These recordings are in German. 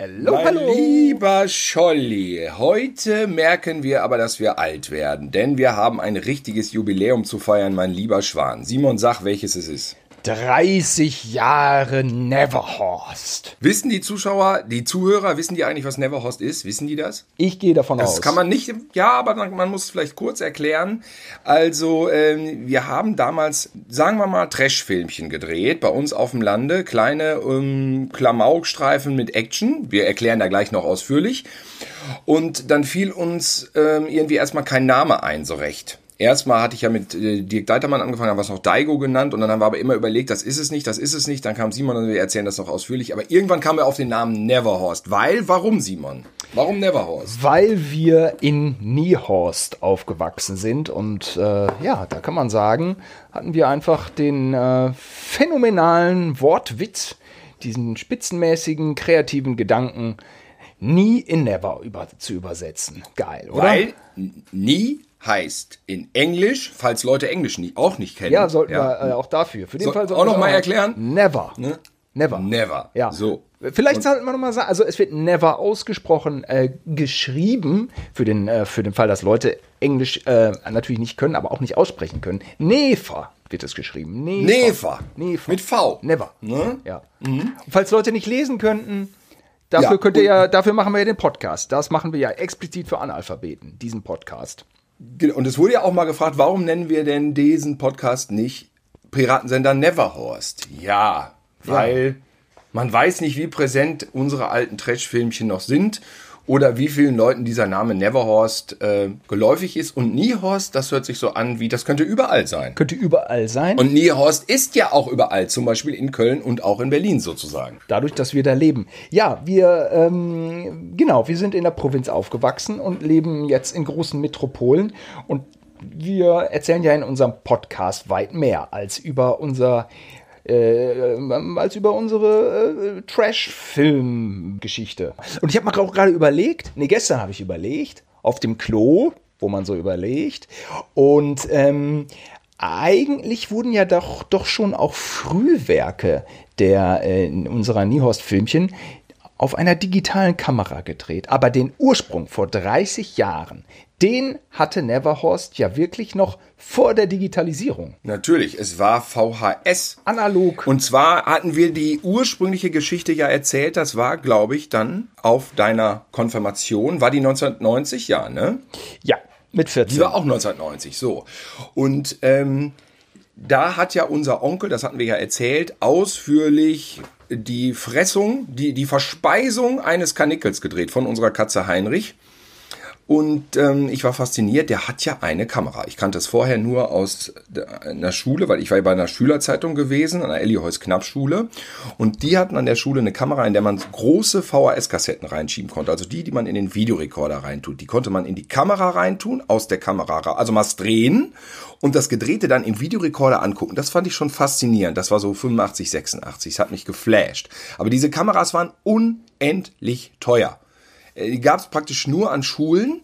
Hallo, mein hallo. lieber Scholli, heute merken wir aber, dass wir alt werden, denn wir haben ein richtiges Jubiläum zu feiern, mein lieber Schwan. Simon, sag, welches es ist. 30 Jahre Neverhorst. Wissen die Zuschauer, die Zuhörer, wissen die eigentlich, was Neverhorst ist? Wissen die das? Ich gehe davon aus. Das kann man nicht, ja, aber man, man muss es vielleicht kurz erklären. Also, ähm, wir haben damals, sagen wir mal, Trash-Filmchen gedreht, bei uns auf dem Lande. Kleine ähm, Klamaukstreifen mit Action. Wir erklären da gleich noch ausführlich. Und dann fiel uns ähm, irgendwie erstmal kein Name ein, so recht. Erstmal hatte ich ja mit äh, Dirk Deitermann angefangen, haben wir es noch Daigo genannt und dann haben wir aber immer überlegt, das ist es nicht, das ist es nicht. Dann kam Simon und wir erzählen das noch ausführlich. Aber irgendwann kam er auf den Namen Neverhorst. Weil, warum Simon? Warum Neverhorst? Weil wir in Niehorst aufgewachsen sind und äh, ja, da kann man sagen, hatten wir einfach den äh, phänomenalen Wortwitz, diesen spitzenmäßigen, kreativen Gedanken, nie in never über, zu übersetzen. Geil, oder? Weil nie heißt in Englisch, falls Leute Englisch nie, auch nicht kennen. ja, sollten wir äh, auch dafür. Für den So, Fall sollten auch noch wir mal erklären? Never. Ne? Never. Never. Ja. So. Vielleicht sollten wir noch mal sagen, also es wird never ausgesprochen, äh, geschrieben, für den, äh, für den Fall, dass Leute Englisch äh, natürlich nicht können, aber auch nicht aussprechen können. Never wird es geschrieben. Never. Never. Mit V. Never. Ne? Ja. Und falls Leute nicht lesen könnten, dafür Ja, könnt ihr ja, dafür machen wir ja den Podcast. Das machen wir ja explizit für Analphabeten, diesen Podcast. Und es wurde ja auch mal gefragt, warum nennen wir denn diesen Podcast nicht Piratensender Neverhorst? Ja, weil man weiß nicht, wie präsent unsere alten Trash-Filmchen noch sind oder wie vielen Leuten dieser Name Neverhorst äh, geläufig ist. Und Niehorst, das hört sich so an wie, das könnte überall sein. Könnte überall sein. Und Niehorst ist ja auch überall, zum Beispiel in Köln und auch in Berlin sozusagen. dadurch, dass wir da leben. Ja, wir, ähm, genau, wir sind in der Provinz aufgewachsen und leben jetzt in großen Metropolen und wir erzählen ja in unserem Podcast weit mehr als über unser äh, als über unsere äh, Trash-Film-Geschichte. Und ich habe mir auch gerade überlegt, nee, gestern habe ich überlegt, auf dem Klo, wo man so überlegt. Und ähm, eigentlich wurden ja doch, doch schon auch Frühwerke der äh, unserer Niehorst-Filmchen auf einer digitalen Kamera gedreht. Aber den Ursprung vor 30 Jahren, den hatte Neverhorst ja wirklich noch vor der Digitalisierung. Natürlich, es war VHS. Analog. Und zwar hatten wir die ursprüngliche Geschichte ja erzählt, das war, glaube ich, dann auf deiner Konfirmation, war die 1990, ja, ne? ja, mit 14. Die war auch 1990, so. Und ähm, da hat ja unser Onkel, das hatten wir ja erzählt, ausführlich die Fressung, die, die Verspeisung eines Kanickel gedreht von unserer Katze Heinrich. Und ähm, ich war fasziniert, der hat ja eine Kamera. Ich kannte es vorher nur aus einer Schule, weil ich war ja bei einer Schülerzeitung gewesen, an der Elli Knapp Schule. Und die hatten an der Schule eine Kamera, in der man große VHS-Kassetten reinschieben konnte. Also die, die man in den Videorekorder reintut. Die konnte man in die Kamera reintun, aus der Kamera, ra- also mal drehen und das Gedrehte dann im Videorekorder angucken. Das fand ich schon faszinierend. Das war so 85, 86. Das hat mich geflasht. Aber diese Kameras waren unendlich teuer. Äh, Die gab es praktisch nur an Schulen.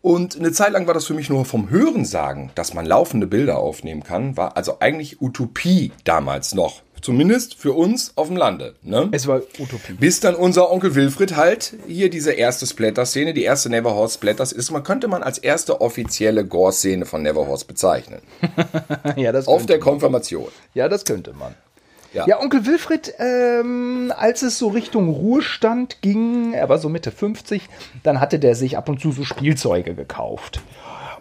Und eine Zeit lang war das für mich nur vom Hören sagen, dass man laufende Bilder aufnehmen kann, war also eigentlich Utopie damals noch. Zumindest für uns auf dem Lande. Ne? es war Utopie. Bis dann unser Onkel Wilfried halt hier diese erste Splatter-Szene, die erste Neverhorst Splatters ist, man könnte man als erste offizielle Gore-Szene von Neverhorst bezeichnen. ja, das Auf der man. Konfirmation. Ja, das könnte man. Ja. Ja, Onkel Wilfried, ähm, als es so Richtung Ruhestand ging, er war so Mitte 50, dann hatte der sich ab und zu so Spielzeuge gekauft.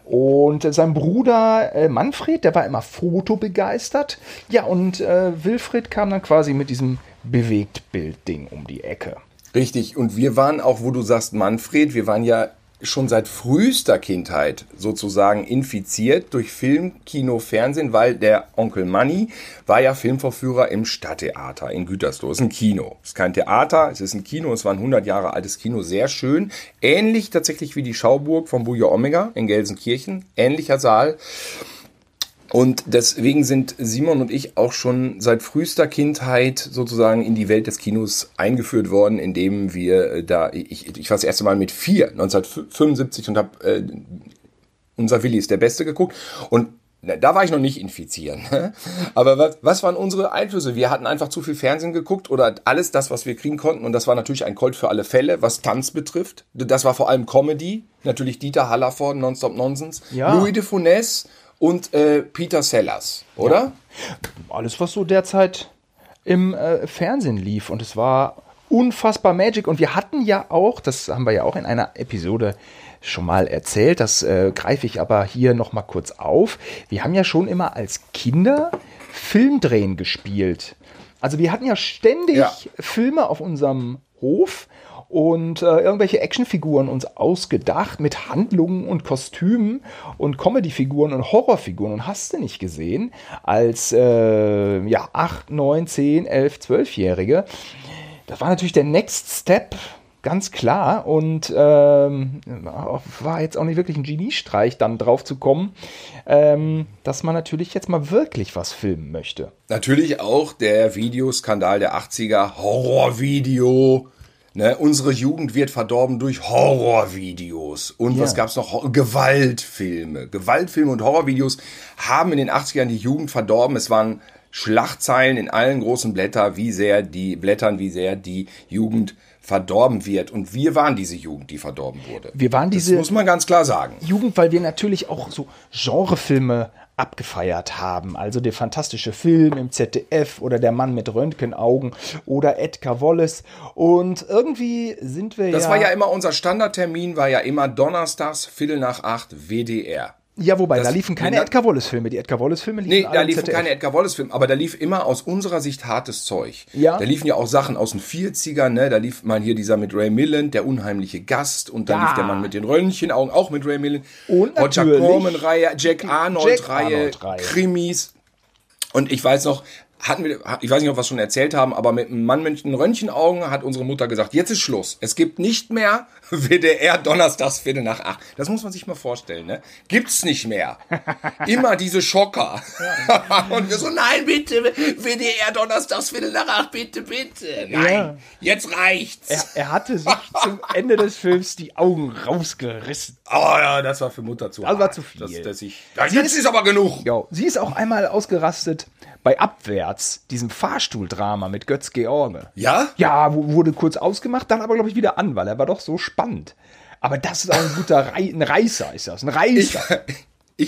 Und äh, sein Bruder äh, Manfred, der war immer fotobegeistert. Ja, und äh, Wilfried kam dann quasi mit diesem Bewegtbild-Ding um die Ecke. Richtig. Und wir waren auch, wo du sagst, Manfred, wir waren ja schon seit frühester Kindheit sozusagen infiziert durch Film, Kino, Fernsehen, weil der Onkel Manny war ja Filmvorführer im Stadttheater in Gütersloh. Es ist ein Kino. Es ist kein Theater, es ist ein Kino. Es war ein 100 Jahre altes Kino, sehr schön. Ähnlich tatsächlich wie die Schauburg von Buja Omega in Gelsenkirchen. Ähnlicher Saal. Und deswegen sind Simon und ich auch schon seit frühester Kindheit sozusagen in die Welt des Kinos eingeführt worden, indem wir äh, da, ich, ich war das erste Mal mit vier, 1975 und habe äh, unser Willi ist der Beste geguckt. Und Na, Da war ich noch nicht infizieren. Aber was, was waren unsere Einflüsse? Wir hatten einfach zu viel Fernsehen geguckt oder alles das, was wir kriegen konnten. Und das war natürlich ein Colt für alle Fälle, was Tanz betrifft. Das war vor allem Comedy. Natürlich Dieter Hallervorden, Nonstop Nonsense. Ja. Louis de Funès und äh, Peter Sellers, oder? alles, was so derzeit im äh, Fernsehen lief. Und es war unfassbar Magic. Und wir hatten ja auch, das haben wir ja auch in einer Episode schon mal erzählt, das äh, greife ich aber hier noch mal kurz auf. Wir haben ja schon immer als Kinder Filmdrehen gespielt. Also wir hatten ja ständig Ja. Filme auf unserem Hof und äh, irgendwelche Actionfiguren uns ausgedacht mit Handlungen und Kostümen und Comedyfiguren und Horrorfiguren und hast du nicht gesehen als äh, ja 8, 9, 10, 11, 12-Jährige. Das war natürlich der Next Step, ganz klar. Und ähm, war jetzt auch nicht wirklich ein Geniestreich, dann drauf zu kommen, ähm, dass man natürlich jetzt mal wirklich was filmen möchte. Natürlich auch der Videoskandal der 80er, Horrorvideo. Ne, unsere Jugend wird verdorben durch Horrorvideos. Und was Ja. gab's noch? Gewaltfilme. Gewaltfilme und Horrorvideos haben in den 80ern die Jugend verdorben. Es waren Schlachtzeilen in allen großen Blätter, wie sehr die Blättern, wie sehr die Jugend verdorben wird. Und wir waren diese Jugend, die verdorben wurde. Wir waren das diese muss man ganz klar sagen. Jugend, weil wir natürlich auch so Genrefilme abgefeiert haben. Also der fantastische Film im ZDF oder der Mann mit Röntgenaugen oder Edgar Wallace. Und irgendwie sind wir Das ja. war ja immer unser Standardtermin, war ja immer donnerstags, Viertel nach acht, WDR. Ja, wobei, das- da liefen keine da- Edgar Wallace-Filme. Die Edgar Wallace-Filme liefen Nee, da liefen ZDF. keine Edgar Wallace-Filme, aber da lief immer aus unserer Sicht hartes Zeug. Ja. Da liefen ja auch Sachen aus den 40ern, ne? Da lief mal hier dieser mit Ray Milland, der unheimliche Gast, und dann Ja. lief der Mann mit den Röntgenaugen, auch mit Ray Milland. Und Roger Corman-Reihe, Jack Arnold-Reihe, Arnold-Reihe. Krimis. Und ich weiß noch, hatten wir, ich weiß nicht, ob wir es schon erzählt haben, aber mit einem Mann mit den Röntgenaugen hat unsere Mutter gesagt, jetzt ist Schluss. Es gibt nicht mehr WDR donnerstags Viertel nach acht. Das muss man sich mal vorstellen, ne? Gibt's nicht mehr. Immer diese Schocker. Und wir so, nein, bitte, WDR donnerstags Viertel nach acht, bitte, bitte. Nein, Ja. jetzt reicht's. Er, er hatte sich zum Ende des Films die Augen rausgerissen. Oh ja, das war für Mutter zu Das war zu viel. Das, dass ich, ja, jetzt ist aber genug. Ja, sie ist auch einmal ausgerastet bei Abwärts, diesem Fahrstuhldrama mit Götz George. Ja? Ja, wurde kurz ausgemacht, dann aber, glaube ich, wieder an, weil er war doch so spannend. Aber das ist auch ein guter Rei ein Reißer, ist das. Ein Reißer. ich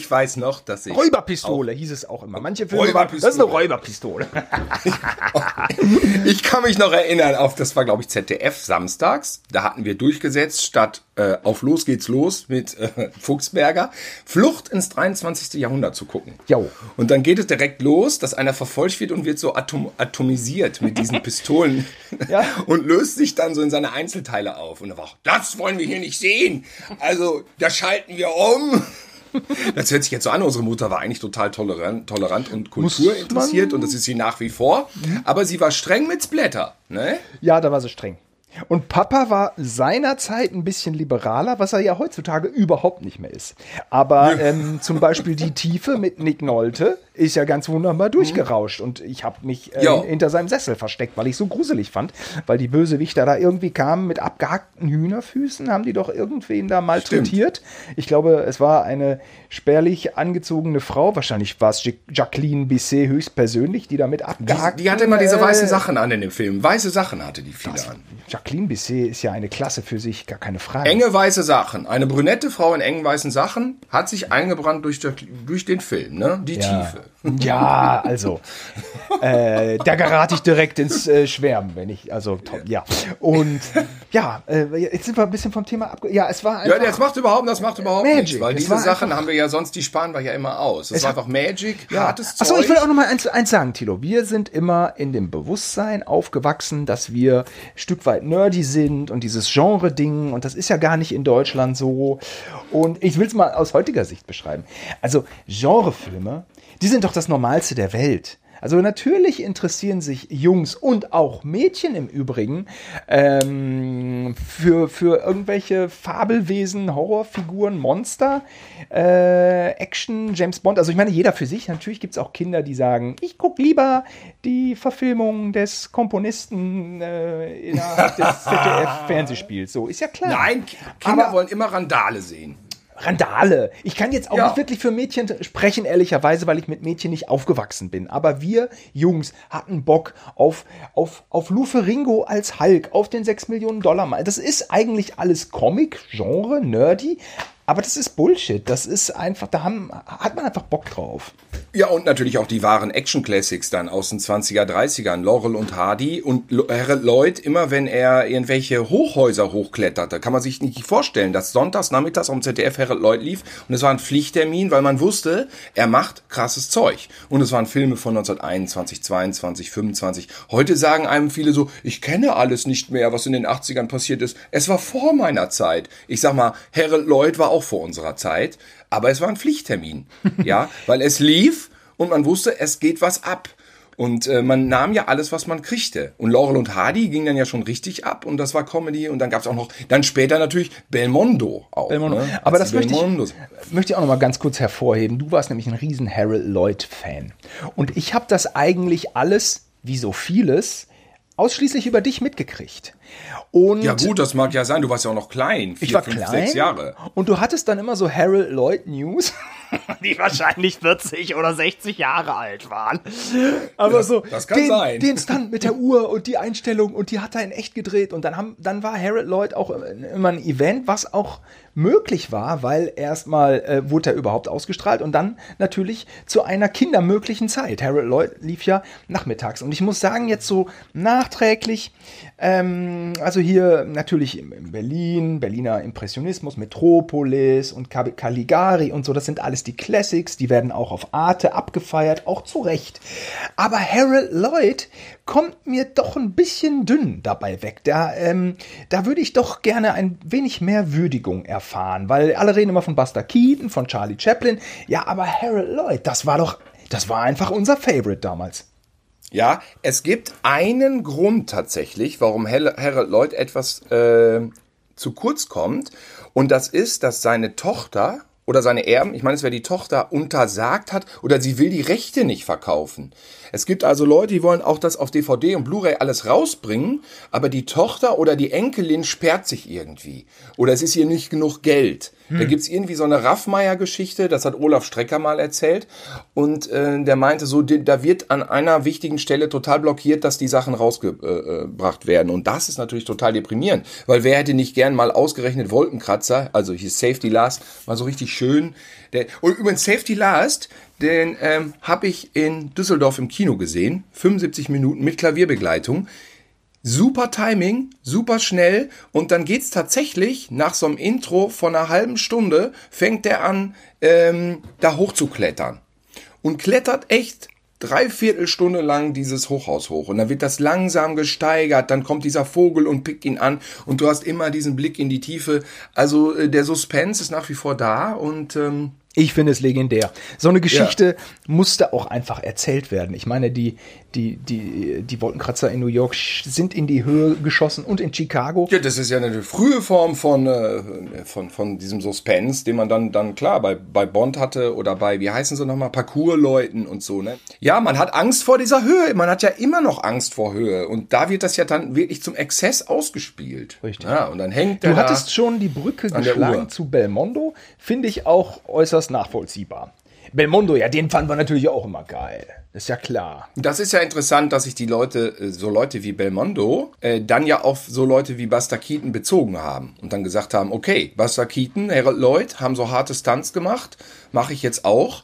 weiß noch, dass ich. Räuberpistole hieß es auch immer. Manche Filme Räuberpistole. das ist eine Räuberpistole. Ich kann mich noch erinnern auf, das war glaube ich ZDF samstags. Da hatten wir durchgesetzt, statt äh, auf Los geht's los mit äh, Fuchsberger, Flucht ins 23. Jahrhundert zu gucken. Jo. Und dann geht es direkt los, dass einer verfolgt wird und wird so atom atomisiert mit diesen Pistolen Ja. und löst sich dann so in seine Einzelteile auf. Und er war, das wollen wir hier nicht sehen. Also, da schalten wir um. Das hört sich jetzt so an, unsere Mutter war eigentlich total tolerant, tolerant und Kultur interessiert und das ist sie nach wie vor. Aber sie war streng mit Splatter, ne? Ja, da war sie streng. Und Papa war seinerzeit ein bisschen liberaler, was er ja heutzutage überhaupt nicht mehr ist. Aber ähm, zum Beispiel die Tiefe mit Nick Nolte ist ja ganz wunderbar durchgerauscht. Und ich habe mich äh, hinter seinem Sessel versteckt, weil ich so gruselig fand. Weil die Bösewichter da irgendwie kamen mit abgehackten Hühnerfüßen, haben die doch irgendwen da malträtiert. Ich glaube, es war eine spärlich angezogene Frau, wahrscheinlich war es Ja- Jacqueline Bisset höchstpersönlich, die da mit Die, die hatte immer diese weißen äh, Sachen an in dem Film. Weiße Sachen hatte die viele an. Jacqueline Bisset ist ja eine Klasse für sich, gar keine Frage. Enge weiße Sachen. Eine brünette Frau in engen weißen Sachen hat sich eingebrannt durch, durch den Film, ne? Die ja. Tiefe. Ja, also, äh, da gerate ich direkt ins äh, Schwärmen, wenn ich, also, top, ja. Und ja, äh, jetzt sind wir ein bisschen vom Thema abge... Ja, es war Ja, einfach... das macht überhaupt, das macht überhaupt Magic. nichts, weil Es diese war Sachen einfach- haben wir ja sonst, die sparen wir ja immer aus. Es, war hat- einfach Magic, Ja. hartes Zeug. Achso, ich will auch noch mal eins, eins sagen, Tilo. Wir sind immer in dem Bewusstsein aufgewachsen, dass wir ein Stück weit nerdy sind und dieses Genre-Ding und das ist ja gar nicht in Deutschland so. Und ich will es mal aus heutiger Sicht beschreiben. Also Genrefilme, die sind doch das Normalste der Welt. Also natürlich interessieren sich Jungs und auch Mädchen im Übrigen ähm, für, für irgendwelche Fabelwesen, Horrorfiguren, Monster, äh, Action, James Bond. Also ich meine, jeder für sich. Natürlich gibt es auch Kinder, die sagen, ich gucke lieber die Verfilmung des Komponisten äh, innerhalb des ZDF-Fernsehspiels. So, ist ja klar. Nein, Kinder Aber- wollen immer Randale sehen. Randale. Ich kann jetzt auch Ja. nicht wirklich für Mädchen sprechen, ehrlicherweise, weil ich mit Mädchen nicht aufgewachsen bin. Aber wir Jungs hatten Bock auf, auf, auf Lou Ferrigno als Hulk, auf den 6 Millionen Dollar Mann. Das ist eigentlich alles Comic, Genre, nerdy. Aber das ist Bullshit. Das ist einfach, da haben, hat man einfach Bock drauf. Ja, und natürlich auch die wahren Action-Classics dann aus den 20er, 30ern. Laurel und Hardy und Harold Lloyd, immer wenn er irgendwelche Hochhäuser hochkletterte, kann man sich nicht vorstellen, dass sonntags nachmittags am ZDF Harold Lloyd lief und es war ein Pflichttermin, weil man wusste, er macht krasses Zeug. Und es waren Filme von 1921, 22, 25. Heute sagen einem viele so, ich kenne alles nicht mehr, was in den 80ern passiert ist. Es war vor meiner Zeit. Ich sag mal, Harold Lloyd war auch vor unserer Zeit, aber es war ein Pflichttermin. ja, weil es lief und man wusste, es geht was ab. Und äh, man nahm ja alles, was man kriegte. Und Laurel und Hardy ging dann ja schon richtig ab und das war Comedy. Und dann gab's auch noch, dann später natürlich Belmondo auch. Belmondo. Ne? Aber das möchte ich, möchte ich auch noch mal ganz kurz hervorheben. Du warst nämlich ein riesen Harold Lloyd-Fan. Und ich habe das eigentlich alles, wie so vieles, ausschließlich über dich mitgekriegt. Und Ja gut, das mag ja sein. Du warst ja auch noch klein. Vier, ich war fünf, klein. sechs Jahre. Und du hattest dann immer so Harold Lloyd News, die wahrscheinlich 40 oder 60 Jahre alt waren. Aber so, das kann den, sein. den Stunt mit der Uhr und die Einstellung und die hat er in echt gedreht. Und dann, haben, dann war Harold Lloyd auch immer ein Event, was auch möglich war, weil erstmal äh, wurde er überhaupt ausgestrahlt und dann natürlich zu einer kindermöglichen Zeit. Harold Lloyd lief ja nachmittags. Und ich muss sagen, jetzt so nachträglich, ähm, also hier natürlich in in Berlin, Berliner Impressionismus, Metropolis und Caligari und so, das sind alles die Classics, die werden auch auf Arte abgefeiert, auch zu Recht. Aber Harold Lloyd kommt mir doch ein bisschen dünn dabei weg. Da, ähm, da würde ich doch gerne ein wenig mehr Würdigung erfahren, weil alle reden immer von Buster Keaton, von Charlie Chaplin. Ja, aber Harold Lloyd, das war doch, das war einfach unser Favorite damals. Ja, es gibt einen Grund tatsächlich, warum Harold Lloyd etwas äh, zu kurz kommt. Und das ist, dass seine Tochter oder seine Erben, ich meine, es wäre die Tochter, untersagt hat oder sie will die Rechte nicht verkaufen. Es gibt also Leute, die wollen auch das auf DVD und Blu-ray alles rausbringen, aber die Tochter oder die Enkelin sperrt sich irgendwie. Oder es ist ihr nicht genug Geld. Da gibt's irgendwie so eine Raffmeier-Geschichte, das hat Olaf Strecker mal erzählt. Und äh, der meinte so, da wird an einer wichtigen Stelle total blockiert, dass die Sachen rausgebracht werden. Und das ist natürlich total deprimierend. Weil wer hätte nicht gern mal ausgerechnet Wolkenkratzer, also hier Safety Last, mal so richtig schön. Der, und übrigens Safety Last, den ähm, habe ich in Düsseldorf im Kino gesehen. 75 Minuten mit Klavierbegleitung. Super Timing, super schnell. Und dann geht's tatsächlich nach so einem Intro von einer halben Stunde fängt er an, ähm, da hochzuklettern. Und klettert echt dreiviertel Stunde lang dieses Hochhaus hoch. Und dann wird das langsam gesteigert, dann kommt dieser Vogel und pickt ihn an. Und du hast immer diesen Blick in die Tiefe. Also äh, der Suspense ist nach wie vor da. Und ähm, Ich finde es legendär. So eine Geschichte musste auch einfach erzählt werden. Ich meine, die, die, die, die Wolkenkratzer in New York sind in die Höhe geschossen und in Chicago. Ja, das ist ja eine frühe Form von, äh, von, von diesem Suspense, den man dann, dann klar bei, bei Bond hatte oder bei, wie heißen sie nochmal, Parkourleuten und so, ne? Ja, man hat Angst vor dieser Höhe. Man hat ja immer noch Angst vor Höhe. Und da wird das ja dann wirklich zum Exzess ausgespielt. Richtig. Ja, und dann hängt der Du hattest schon die Brücke geschlagen zu Belmondo. Finde ich auch äußerst nachvollziehbar. Belmondo, ja, den fanden wir natürlich auch immer geil. Ist ja klar. Das ist ja interessant, dass sich die Leute, äh, so Leute wie Belmondo, äh, dann ja auf so Leute wie Buster Keaton bezogen haben und dann gesagt haben, okay, Buster Keaton, Harold Lloyd haben so harte Stunts gemacht, mache ich jetzt auch.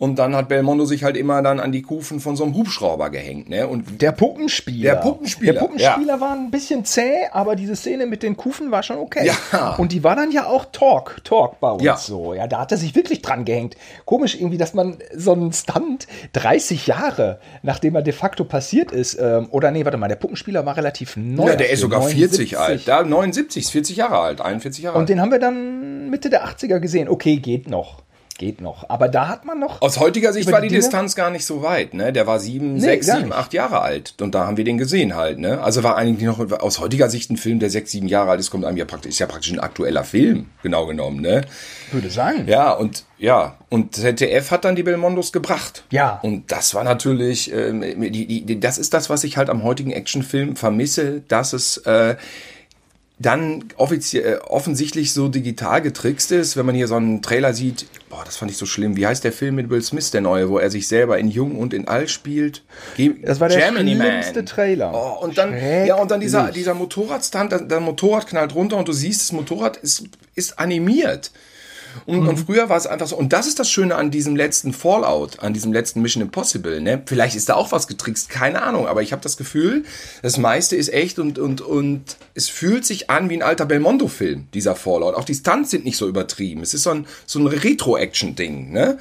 Und dann hat Belmondo sich halt immer dann an die Kufen von so einem Hubschrauber gehängt, ne? Und Der Puppenspieler. Der Puppenspieler, Der Puppenspieler war ein bisschen zäh, aber diese Szene mit den Kufen war schon okay. Ja. Und die war dann ja auch Talk, Talk bei uns Ja. so. Ja, da hat er sich wirklich dran gehängt. Komisch irgendwie, dass man so einen Stunt 30 Jahre, nachdem er de facto passiert ist, ähm, oder nee, warte mal, der Puppenspieler war relativ neu. ja, der ist sogar 40 79. alt. Da 79, ist 40 Jahre alt, 41 Jahre Und alt. den haben wir dann Mitte der 80er gesehen. Okay, geht noch. Geht noch. Aber da hat man noch. Aus heutiger Sicht war die Dinge? Distanz gar nicht so weit, ne? Der war sieben, Nee, sechs, sieben, acht Jahre alt. Und da haben wir den gesehen halt, ne? Also war eigentlich noch aus heutiger Sicht ein Film, der sechs, sieben Jahre alt ist, kommt einem ja praktisch, ist ja praktisch ein aktueller Film, genau genommen, ne? würde sagen. Ja, und ja, und ZDF hat dann die Belmondos gebracht. Ja. Und das war natürlich, ähm, die, die, das ist das, was ich halt am heutigen Actionfilm vermisse, dass es äh, dann offiziell, äh, offensichtlich so digital getrickst ist, wenn man hier so einen Trailer sieht. Boah, das fand ich so schlimm. Wie heißt der Film mit Will Smith, der neue, wo er sich selber in Jung und in Alt spielt? Ge das war der Gemini schlimmste Man. Trailer. Oh, und dann, ja, und dann dieser, dieser Motorradstand, der Motorrad knallt runter und du siehst, das Motorrad ist, ist animiert. Und, mhm. und früher war es einfach so. Und das ist das Schöne an diesem letzten Fallout, an diesem letzten Mission Impossible. Ne? Vielleicht ist da auch was getrickst, keine Ahnung. Aber ich habe das Gefühl, das meiste ist echt und, und, und es fühlt sich an wie ein alter Belmondo-Film, dieser Fallout. Auch die Stunts sind nicht so übertrieben. Es ist so ein, so ein Retro-Action-Ding. Ne?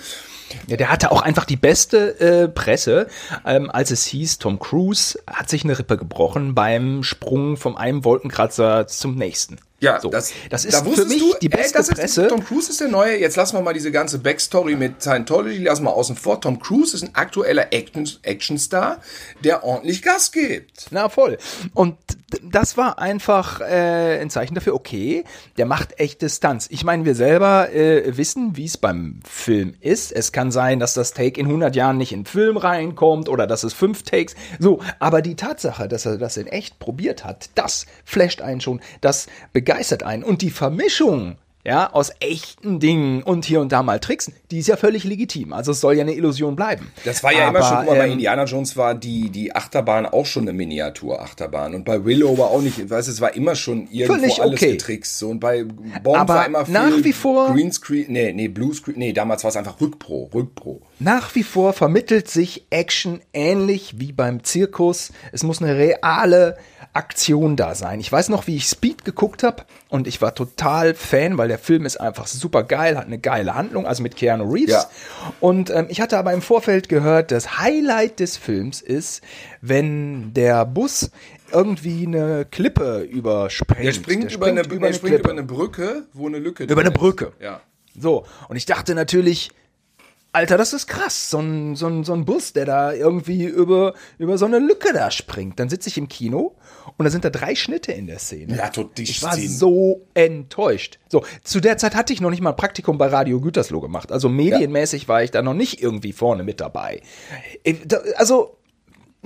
Ja, der hatte auch einfach die beste äh, Presse, ähm, als es hieß, Tom Cruise hat sich eine Rippe gebrochen beim Sprung vom einem Wolkenkratzer zum nächsten. Ja, so. das, das ist da für mich du, die beste ey, das Presse. Ist, Tom Cruise ist der neue. Jetzt lassen wir mal diese ganze Backstory mit Scientology lassen wir außen vor. Tom Cruise ist ein aktueller Action, Actionstar, der ordentlich Gas gibt. Na voll. Und das war einfach äh, ein Zeichen dafür. Okay, der macht echte Stunts. Ich meine, wir selber äh, wissen, wie es beim Film ist. Es kann sein, dass das Take in 100 Jahren nicht in den Film reinkommt oder dass es fünf Takes. So, aber die Tatsache, dass er das in echt probiert hat, das flasht einen schon. Das begeistert einen. Und die Vermischung ja, aus echten Dingen und hier und da mal Tricks, die ist ja völlig legitim. Also es soll ja eine Illusion bleiben. Das war ja Aber, immer schon, guck mal, bei ähm, Indiana Jones war die, die Achterbahn auch schon eine Miniatur-Achterbahn. Und bei Willow war auch nicht, ich weiß, es war immer schon irgendwo alles okay. getrickst. So. Und bei Bond Aber war immer viel nach wie vor, Greenscreen, nee, nee, Bluescreen, nee, damals war es einfach Rückpro, Rückpro. Nach wie vor vermittelt sich Action ähnlich wie beim Zirkus. Es muss eine reale Aktion da sein. Ich weiß noch, wie ich Speed geguckt habe und ich war total Fan, weil der Film ist einfach super geil, hat eine geile Handlung, also mit Keanu Reeves. Ja. Und ähm, ich hatte aber im Vorfeld gehört, das Highlight des Films ist, wenn der Bus irgendwie eine Klippe überspringt. Der springt, der über, eine, über, eine springt über eine Brücke, wo eine Lücke Über eine Brücke. Ja. So, und ich dachte natürlich, Alter, das ist krass. So ein, so ein, so ein Bus, der da irgendwie über, über so eine Lücke da springt. Dann sitze ich im Kino und da sind da drei Schnitte in der Szene. Ja, tot Ich war so enttäuscht. So, zu der Zeit hatte ich noch nicht mal ein Praktikum bei Radio Gütersloh gemacht. Also medienmäßig ja. war ich da noch nicht irgendwie vorne mit dabei. Äh, also,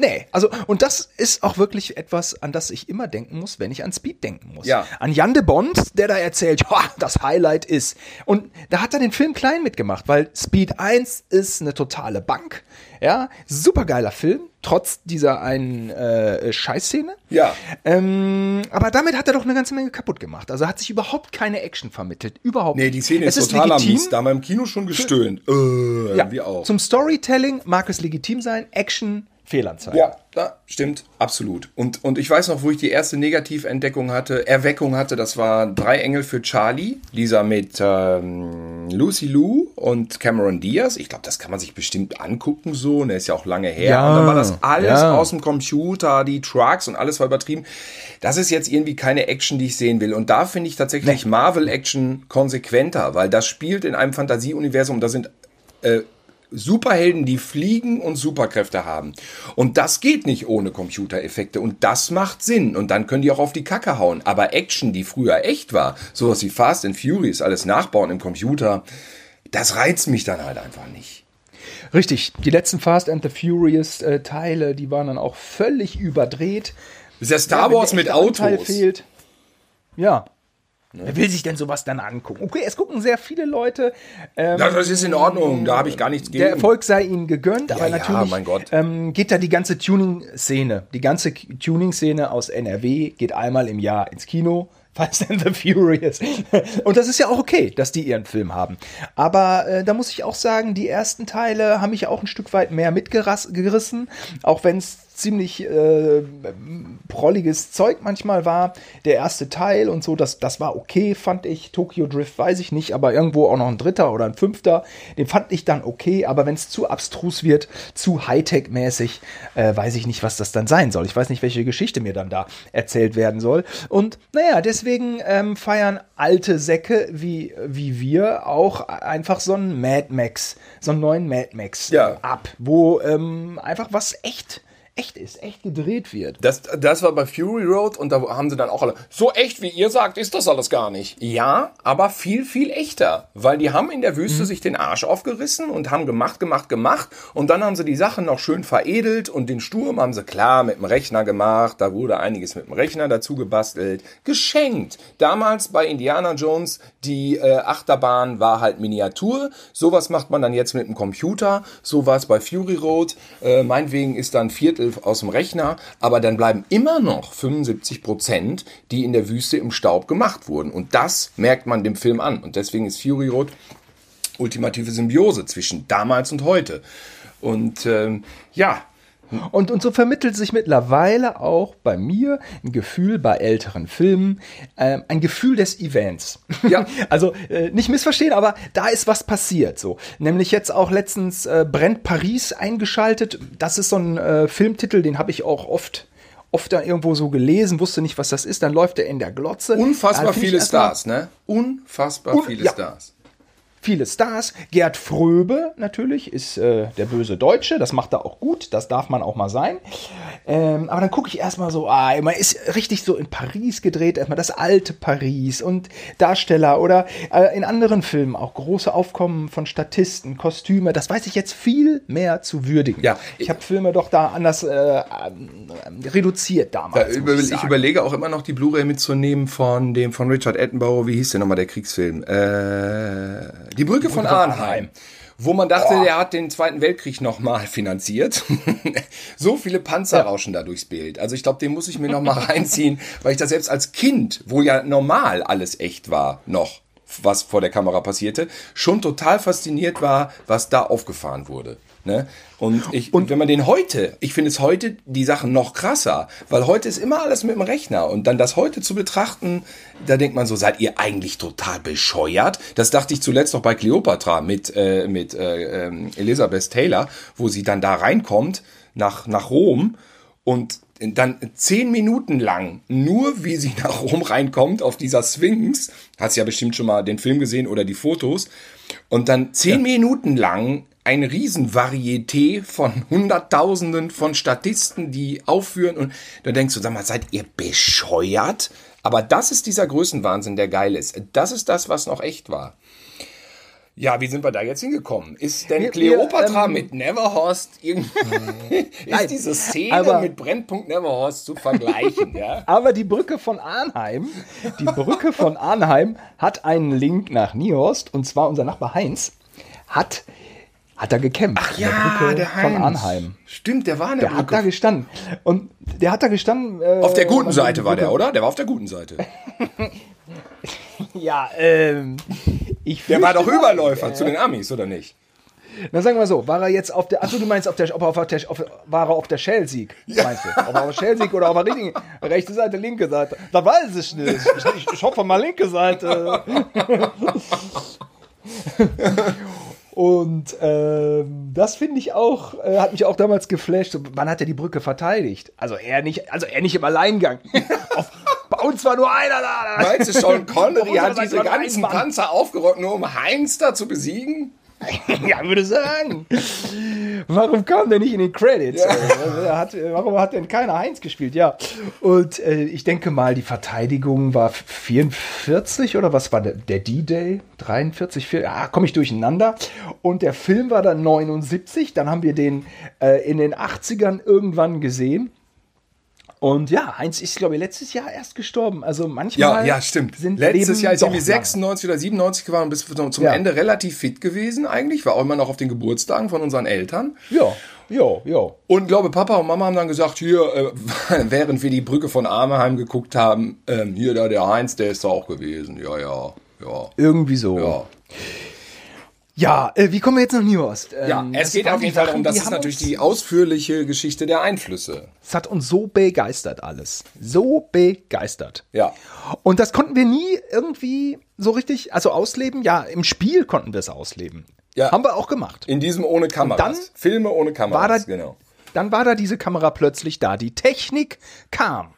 Nee, also und das ist auch wirklich etwas, an das ich immer denken muss, wenn ich an Speed denken muss. Ja. An Jan de Bond, der da erzählt, ja, das Highlight ist. Und da hat er den Film klein mitgemacht, weil Speed 1 ist eine totale Bank. Ja, supergeiler Film, trotz dieser einen äh, Scheißszene. Ja. Ähm, aber damit hat er doch eine ganze Menge kaputt gemacht. Also hat sich überhaupt keine Action vermittelt. Überhaupt Nee, die Szene ist, ist total legitim. Mies. Da haben wir im Kino schon gestöhnt. Äh, ja. Wir auch. Zum Storytelling mag es legitim sein. Action Fehlanzeige. Ja, ja, stimmt, absolut. Und, und ich weiß noch, wo ich die erste Negativentdeckung hatte, Erweckung hatte, das war Drei Engel für Charlie, dieser mit ähm, Lucy Lou und Cameron Diaz. Ich glaube, das kann man sich bestimmt angucken so, und der ist ja auch lange her. Ja, und dann war das alles ja. aus dem Computer, die Trucks und alles war übertrieben. Das ist jetzt irgendwie keine Action, die ich sehen will. Und da finde ich tatsächlich. Marvel-Action konsequenter, weil das spielt in einem Fantasieuniversum, da sind äh, Superhelden, die fliegen und Superkräfte haben. Und das geht nicht ohne Computereffekte. Und das macht Sinn. Und dann können die auch auf die Kacke hauen. Aber Action, die früher echt war, sowas wie Fast and Furious, alles nachbauen im Computer, das reizt mich dann halt einfach nicht. Richtig, die letzten Fast and the Furious äh, Teile, die waren dann auch völlig überdreht. Das ist ja Star Wars mit Autos. Fehlt. Ja, Ne? Wer will sich denn sowas dann angucken? Okay, es gucken sehr viele Leute. Ähm, das ist in Ordnung, da habe ich gar nichts gegen. Der Erfolg sei ihnen gegönnt, aber ja, natürlich ähm, geht da die ganze Tuning-Szene, die ganze Tuning-Szene aus NRW geht einmal im Jahr ins Kino. Fast and the Furious. Und das ist ja auch okay, dass die ihren Film haben. Aber äh, da muss ich auch sagen, die ersten Teile haben mich auch ein Stück weit mehr mitgerissen, auch wenn es ziemlich äh, prolliges Zeug manchmal war. Der erste Teil und so, das, das war okay, fand ich. Tokyo Drift weiß ich nicht, aber irgendwo auch noch ein dritter oder ein fünfter. Den fand ich dann okay, aber wenn es zu abstrus wird, zu Hightech-mäßig, äh, weiß ich nicht, was das dann sein soll. Ich weiß nicht, welche Geschichte mir dann da erzählt werden soll. Und naja, deswegen ähm, feiern alte Säcke wie, wie wir auch einfach so einen Mad Max, so einen neuen Mad Max ja. ab, wo ähm, einfach was echt echt ist, echt gedreht wird. Das, das war bei Fury Road und da haben sie dann auch alle, so echt wie ihr sagt, ist das alles gar nicht. Ja, aber viel, viel echter. Weil die haben in der Wüste mhm. sich den Arsch aufgerissen und haben gemacht, gemacht, gemacht. Und dann haben sie die Sachen noch schön veredelt und den Sturm haben sie klar mit dem Rechner gemacht. Da wurde einiges mit dem Rechner dazu gebastelt. Geschenkt. Damals bei Indiana Jones, die äh, Achterbahn war halt Miniatur. Sowas macht man dann jetzt mit dem Computer. So war es bei Fury Road. Äh, meinetwegen ist dann Viertel Drittel aus dem Rechner, aber dann bleiben immer noch 75 Prozent, die in der Wüste im Staub gemacht wurden. Und das merkt man dem Film an. Und deswegen ist Fury Road ultimative Symbiose zwischen damals und heute. Und ähm, ja, und, und so vermittelt sich mittlerweile auch bei mir ein Gefühl bei älteren Filmen, äh, ein Gefühl des Events. Ja. also äh, nicht missverstehen, aber da ist was passiert. So, nämlich jetzt auch letztens äh, brennt Paris eingeschaltet. Das ist so ein äh, Filmtitel, den habe ich auch oft oft dann irgendwo so gelesen, wusste nicht, was das ist, dann läuft er in der Glotze. Unfassbar viele Stars, ne? Unfassbar un viele ja. Stars viele Stars. Gerd Fröbe natürlich ist äh, der böse Deutsche, das macht er auch gut, das darf man auch mal sein. Ähm, aber dann gucke ich erstmal so, ah, man ist richtig so in Paris gedreht, erstmal das alte Paris und Darsteller oder äh, in anderen Filmen auch große Aufkommen von Statisten, Kostüme, das weiß ich jetzt viel mehr zu würdigen. Ja, ich habe Filme doch da anders äh, reduziert damals. Über, ich, ich, überlege auch immer noch die Blu-ray mitzunehmen von dem von Richard Attenborough, wie hieß der nochmal, der Kriegsfilm? Äh die Brücke von Arnheim. Wo man dachte, Boah. der hat den Zweiten Weltkrieg nochmal finanziert. so viele Panzer ja. rauschen da durchs Bild. Also ich glaube, den muss ich mir nochmal reinziehen, weil ich das selbst als Kind, wo ja normal alles echt war, noch, was vor der Kamera passierte, schon total fasziniert war, was da aufgefahren wurde. Ne? Und, ich, und wenn man den heute, ich finde es heute die Sachen noch krasser, weil heute ist immer alles mit dem Rechner und dann das heute zu betrachten, da denkt man so, seid ihr eigentlich total bescheuert? Das dachte ich zuletzt noch bei Cleopatra mit, äh, mit äh, äh, Elizabeth Taylor, wo sie dann da reinkommt nach, nach Rom und dann zehn Minuten lang nur, wie sie nach Rom reinkommt auf dieser Sphinx, hast ja bestimmt schon mal den Film gesehen oder die Fotos, und dann zehn ja. Minuten lang ein Riesenvarieté von Hunderttausenden von Statisten, die aufführen und da denkst du, sag mal, seid ihr bescheuert? Aber das ist dieser Größenwahnsinn, der geil ist. Das ist das, was noch echt war. Ja, wie sind wir da jetzt hingekommen? Ist denn wir, Cleopatra ähm, mit Neverhorst irgendwie, ist diese Szene aber, mit Brennpunkt Neverhorst zu vergleichen, ja? Aber die Brücke von Arnheim, die Brücke von Arnheim hat einen Link nach Niehorst und zwar unser Nachbar Heinz hat hat er gekämpft. Ach ja, der, der von Arnheim. Stimmt, der war in der, der Brücke. hat da gestanden. Und der hat da gestanden. Äh, auf der guten Seite war der, oder? Der war auf der guten Seite. ja, ähm. Ich der war doch Überläufer äh, zu den Amis, oder nicht? Na sagen wir so, war er jetzt auf der, achso, du meinst, auf der, ob er auf der, auf, war er auf der Shell-Sieg, ja. meinst du? Ob er auf der Shell-Sieg oder auf der richtigen, rechte Seite, linke Seite? Da weiß ich nicht. Ich, ich, ich hoffe mal linke Seite. Und ähm, das finde ich auch, äh, hat mich auch damals geflasht. Wann hat er die Brücke verteidigt? Also er nicht, also er nicht im Alleingang. Auf, bei uns war nur einer da. Meinst du schon, Connery hat diese ganzen Panzer aufgerockt, nur um Heinz da zu besiegen? ja, würde sagen. Warum kam der nicht in den Credits? Ja. Hat, warum hat denn keiner Heinz gespielt? Ja. Und äh, ich denke mal, die Verteidigung war 44 oder was war der, der D-Day? 43, 4, ah, komme ich durcheinander. Und der Film war dann 79. Dann haben wir den äh, in den 80ern irgendwann gesehen. Und ja, Heinz ist, glaube ich, letztes Jahr erst gestorben. Also manchmal. Ja, ja, stimmt. Sind letztes Leben Jahr ist irgendwie 96 oder 97 geworden und bis zum ja. Ende relativ fit gewesen eigentlich. War auch immer noch auf den Geburtstagen von unseren Eltern. Ja. Ja, ja. Und glaube, Papa und Mama haben dann gesagt, hier, äh, während wir die Brücke von Armeheim geguckt haben, ähm, hier da der Heinz, der ist da auch gewesen. Ja, ja, ja. Irgendwie so. Ja. Ja, äh, wie kommen wir jetzt nach New Ost? Ähm, ja, es geht auf jeden Fall darum, das ist natürlich die ausführliche Geschichte der Einflüsse. Es hat uns so begeistert alles. So begeistert. Ja. Und das konnten wir nie irgendwie so richtig, also ausleben. Ja, im Spiel konnten wir es ausleben. Ja. Haben wir auch gemacht. In diesem ohne Kameras. dann Filme ohne Kameras, war da, genau. Dann war da diese Kamera plötzlich da. Die Technik kam.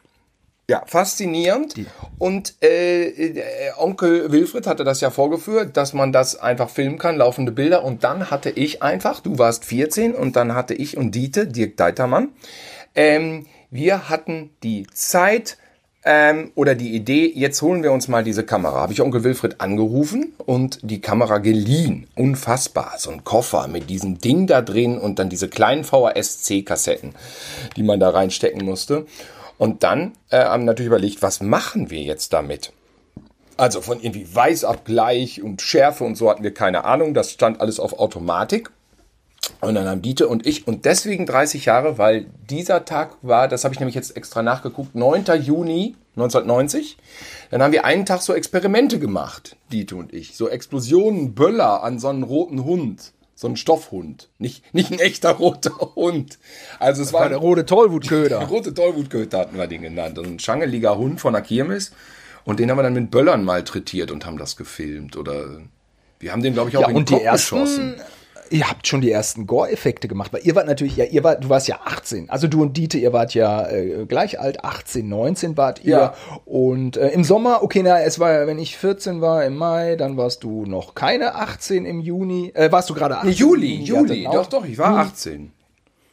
Ja, faszinierend. Die. Und äh, äh, Onkel Wilfried hatte das ja vorgeführt, dass man das einfach filmen kann, laufende Bilder. Und dann hatte ich einfach, du warst 14 und dann hatte ich und Diete, Dirk Deitermann, Ähm, wir hatten die Zeit ähm, oder die Idee, jetzt holen wir uns mal diese Kamera. Habe ich Onkel Wilfried angerufen und die Kamera geliehen. Unfassbar. So ein Koffer mit diesem Ding da drin und dann diese kleinen VHS-C-Kassetten, die man da reinstecken musste. Und dann äh, haben natürlich überlegt, was machen wir jetzt damit? Also von irgendwie Weißabgleich und Schärfe und so hatten wir keine Ahnung. Das stand alles auf Automatik. Und dann haben Dieter und ich, und deswegen 30 Jahre, weil dieser Tag war, das habe ich nämlich jetzt extra nachgeguckt, 9. Juni 1990. Dann haben wir einen Tag so Experimente gemacht, Dieter und ich. So Explosionen, Böller an so einen roten Hund. So ein Stoffhund. Nicht, nicht ein echter roter Hund. Also es Das war, war der rote Tollwutköder. der rote Tollwutköter hatten wir den genannt. Also ein schangeliger Hund von der Kirmes. Und den haben wir dann mit Böllern malträtiert und haben das gefilmt. Oder wir haben den, glaube ich, auch Ja, in den Kopf ersten, geschossen. Ihr habt schon die ersten Gore-Effekte gemacht, weil ihr wart natürlich, ja, ihr wart, du warst ja 18. Also du und Dieter, ihr wart ja äh, gleich alt, 18, 19 wart ihr. Ja. Und äh, im Sommer, okay, na, es war, ja, wenn ich 14 war im Mai, dann warst du noch keine 18 im Juni. Äh, warst du gerade 18? Nee, Juli, Ja, Juli. dann Doch, auch. doch, ich war 18.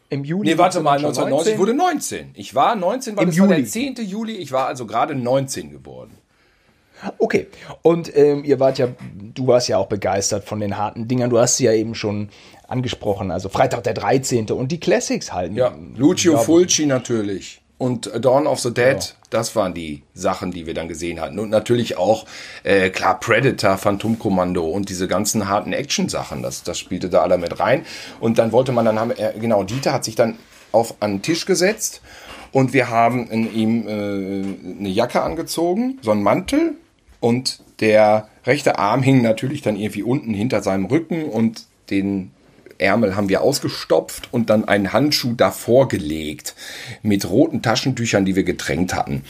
Im Juli. Nee, warte mal, schon 1990, ich wurde 19. Ich war 19, weil Im es war der Juli. 10. Juli. Ich war also gerade 19 geworden. Okay. Und ähm, ihr wart ja, du warst ja auch begeistert von den harten Dingern. Du hast sie ja eben schon angesprochen. Also Freitag der 13. und die Classics halt. Ja, Lucio Ja, Fulci natürlich. Und Dawn of the Dead, das waren die Sachen, die wir dann gesehen hatten. Und natürlich auch, äh, klar, Predator, Phantomkommando und diese ganzen harten Action-Sachen, das, das spielte da alle mit rein. Und dann wollte man dann haben, äh, genau, Dieter hat sich dann auf an den Tisch gesetzt und wir haben in ihm äh, eine Jacke angezogen, so einen Mantel und der rechte Arm hing natürlich dann irgendwie unten hinter seinem Rücken und den Ärmel haben wir ausgestopft und dann einen Handschuh davor gelegt mit roten Taschentüchern, die wir getränkt hatten.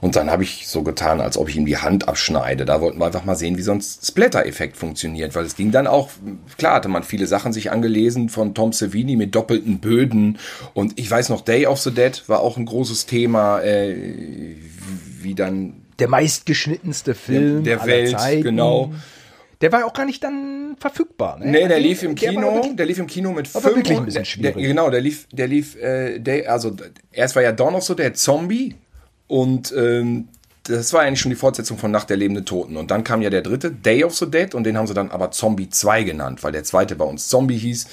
Und dann habe ich so getan, als ob ich ihm die Hand abschneide. Da wollten wir einfach mal sehen, wie so ein Splatter-Effekt funktioniert, weil es ging dann auch, klar hatte man viele Sachen sich angelesen von Tom Savini mit doppelten Böden und ich weiß noch, Day of the Dead war auch ein großes Thema, äh, wie dann Der meistgeschnittenste Film der aller Welt, Zeiten. genau. Der war ja auch gar nicht dann verfügbar. Ne? Nee, der Also, lief im der Kino, wirklich- der lief im Kino mit fünf. wirklich ein bisschen der, schwierig. Der, genau, der lief, der lief, äh, der, also erst war ja Dawn of the Dead Zombie und ähm, das war eigentlich schon die Fortsetzung von Nacht der lebenden Toten. Und dann kam ja der dritte, Day of the Dead, und den haben sie dann aber Zombie 2 genannt, weil der zweite bei uns Zombie hieß.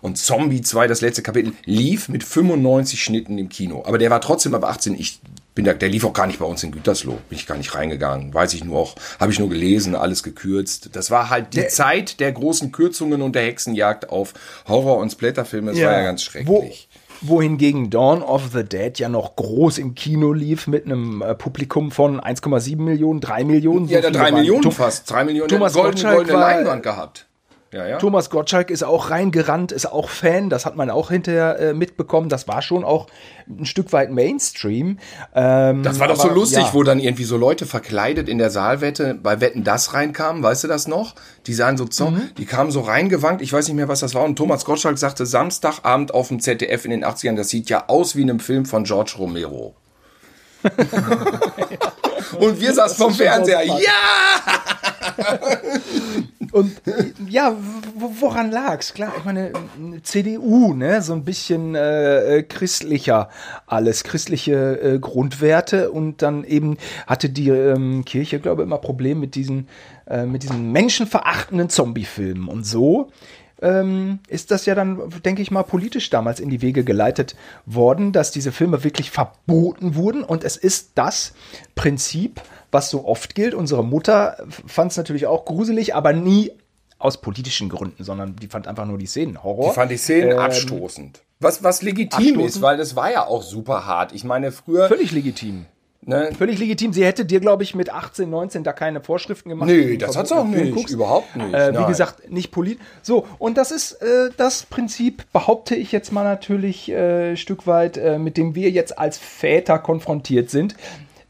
Und Zombie 2, das letzte Kapitel, lief mit 95 Schnitten im Kino. Aber der war trotzdem ab 18. Ich bin da, der lief auch gar nicht bei uns in Gütersloh. Bin ich gar nicht reingegangen. Weiß ich nur auch, habe ich nur gelesen, alles gekürzt. Das war halt die Der- Zeit der großen Kürzungen und der Hexenjagd auf Horror- und Splatterfilme. Das war ja ganz schrecklich. Wo, wohingegen Dawn of the Dead ja noch groß im Kino lief mit einem äh, Publikum von 1,7 Millionen, 3 Millionen. so ja, der viele drei waren- Millionen Tom- fast. Drei Millionen. Thomas goldene, goldene Leinwand gehabt. Ja, ja. Thomas Gottschalk ist auch reingerannt, ist auch Fan, das hat man auch hinterher äh, mitbekommen. Das war schon auch ein Stück weit Mainstream. Ähm, Das war doch so aber, lustig, ja. wo dann irgendwie so Leute verkleidet in der Saalwette bei Wetten das reinkamen, weißt du das noch? Die sahen so, so Mhm. die kamen so reingewankt, ich weiß nicht mehr, was das war. Und Thomas Gottschalk sagte Samstagabend auf dem ZDF in den 80ern, das sieht ja aus wie in einem Film von George Romero. Und wir saßen vom Fernseher, so ja! Und ja, woran lag's? Klar, ich meine, CDU, ne, so ein bisschen äh, äh, christlicher alles, christliche äh, Grundwerte und dann eben hatte die ähm, Kirche, glaube ich, immer Probleme mit diesen, äh, mit diesen menschenverachtenden Zombie-Filmen und so. Ähm, ist das ja dann, denke ich mal, politisch damals in die Wege geleitet worden, dass diese Filme wirklich verboten wurden. Und es ist das Prinzip, was so oft gilt. Unsere Mutter fand es natürlich auch gruselig, aber nie aus politischen Gründen, sondern die fand einfach nur die Szenen Horror. Die fand die Szenen Ähm, abstoßend. Was, was legitim abstoßend? ist, weil das war ja auch super hart. Ich meine, früher. Völlig legitim. Ne, Völlig legitim. Sie hätte dir, glaube ich, mit 18, 19 da keine Vorschriften gemacht. Nee, das hat sie auch nicht. guckst. Überhaupt nicht. Äh, wie Nein. gesagt, nicht politisch. So, und das ist äh, das Prinzip, behaupte ich jetzt mal natürlich äh, Stück weit, äh, mit dem wir jetzt als Väter konfrontiert sind.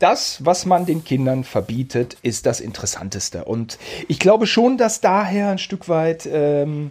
Das, was man den Kindern verbietet, ist das Interessanteste. Und ich glaube schon, dass daher ein Stück weit ähm,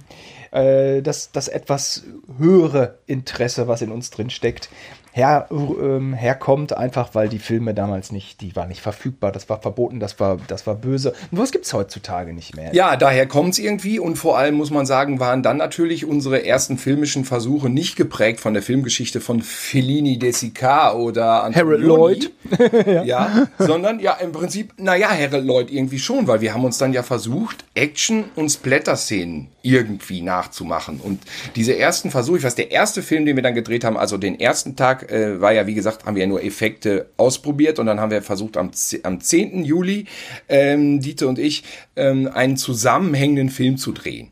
äh, das, das etwas höhere Interesse, was in uns drin steckt, her, ähm, herkommt, einfach weil die Filme damals nicht, die waren nicht verfügbar, das war verboten, das war, das war böse. Und was gibt's heutzutage nicht mehr? Ja, daher kommt's irgendwie und vor allem muss man sagen, waren dann natürlich unsere ersten filmischen Versuche nicht geprägt von der Filmgeschichte von Fellini de Sica oder Harold Lloyd. ja. ja, sondern ja im Prinzip, naja, Harold Lloyd irgendwie schon, weil wir haben uns dann ja versucht, Action- und Splatter-Szenen irgendwie nachzumachen. Und diese ersten Versuche, ich weiß, der erste Film, den wir dann gedreht haben, also den ersten Tag, äh, war ja, wie gesagt, haben wir ja nur Effekte ausprobiert und dann haben wir versucht, am, am 10. Juli, ähm, Dieter und ich, ähm, einen zusammenhängenden Film zu drehen.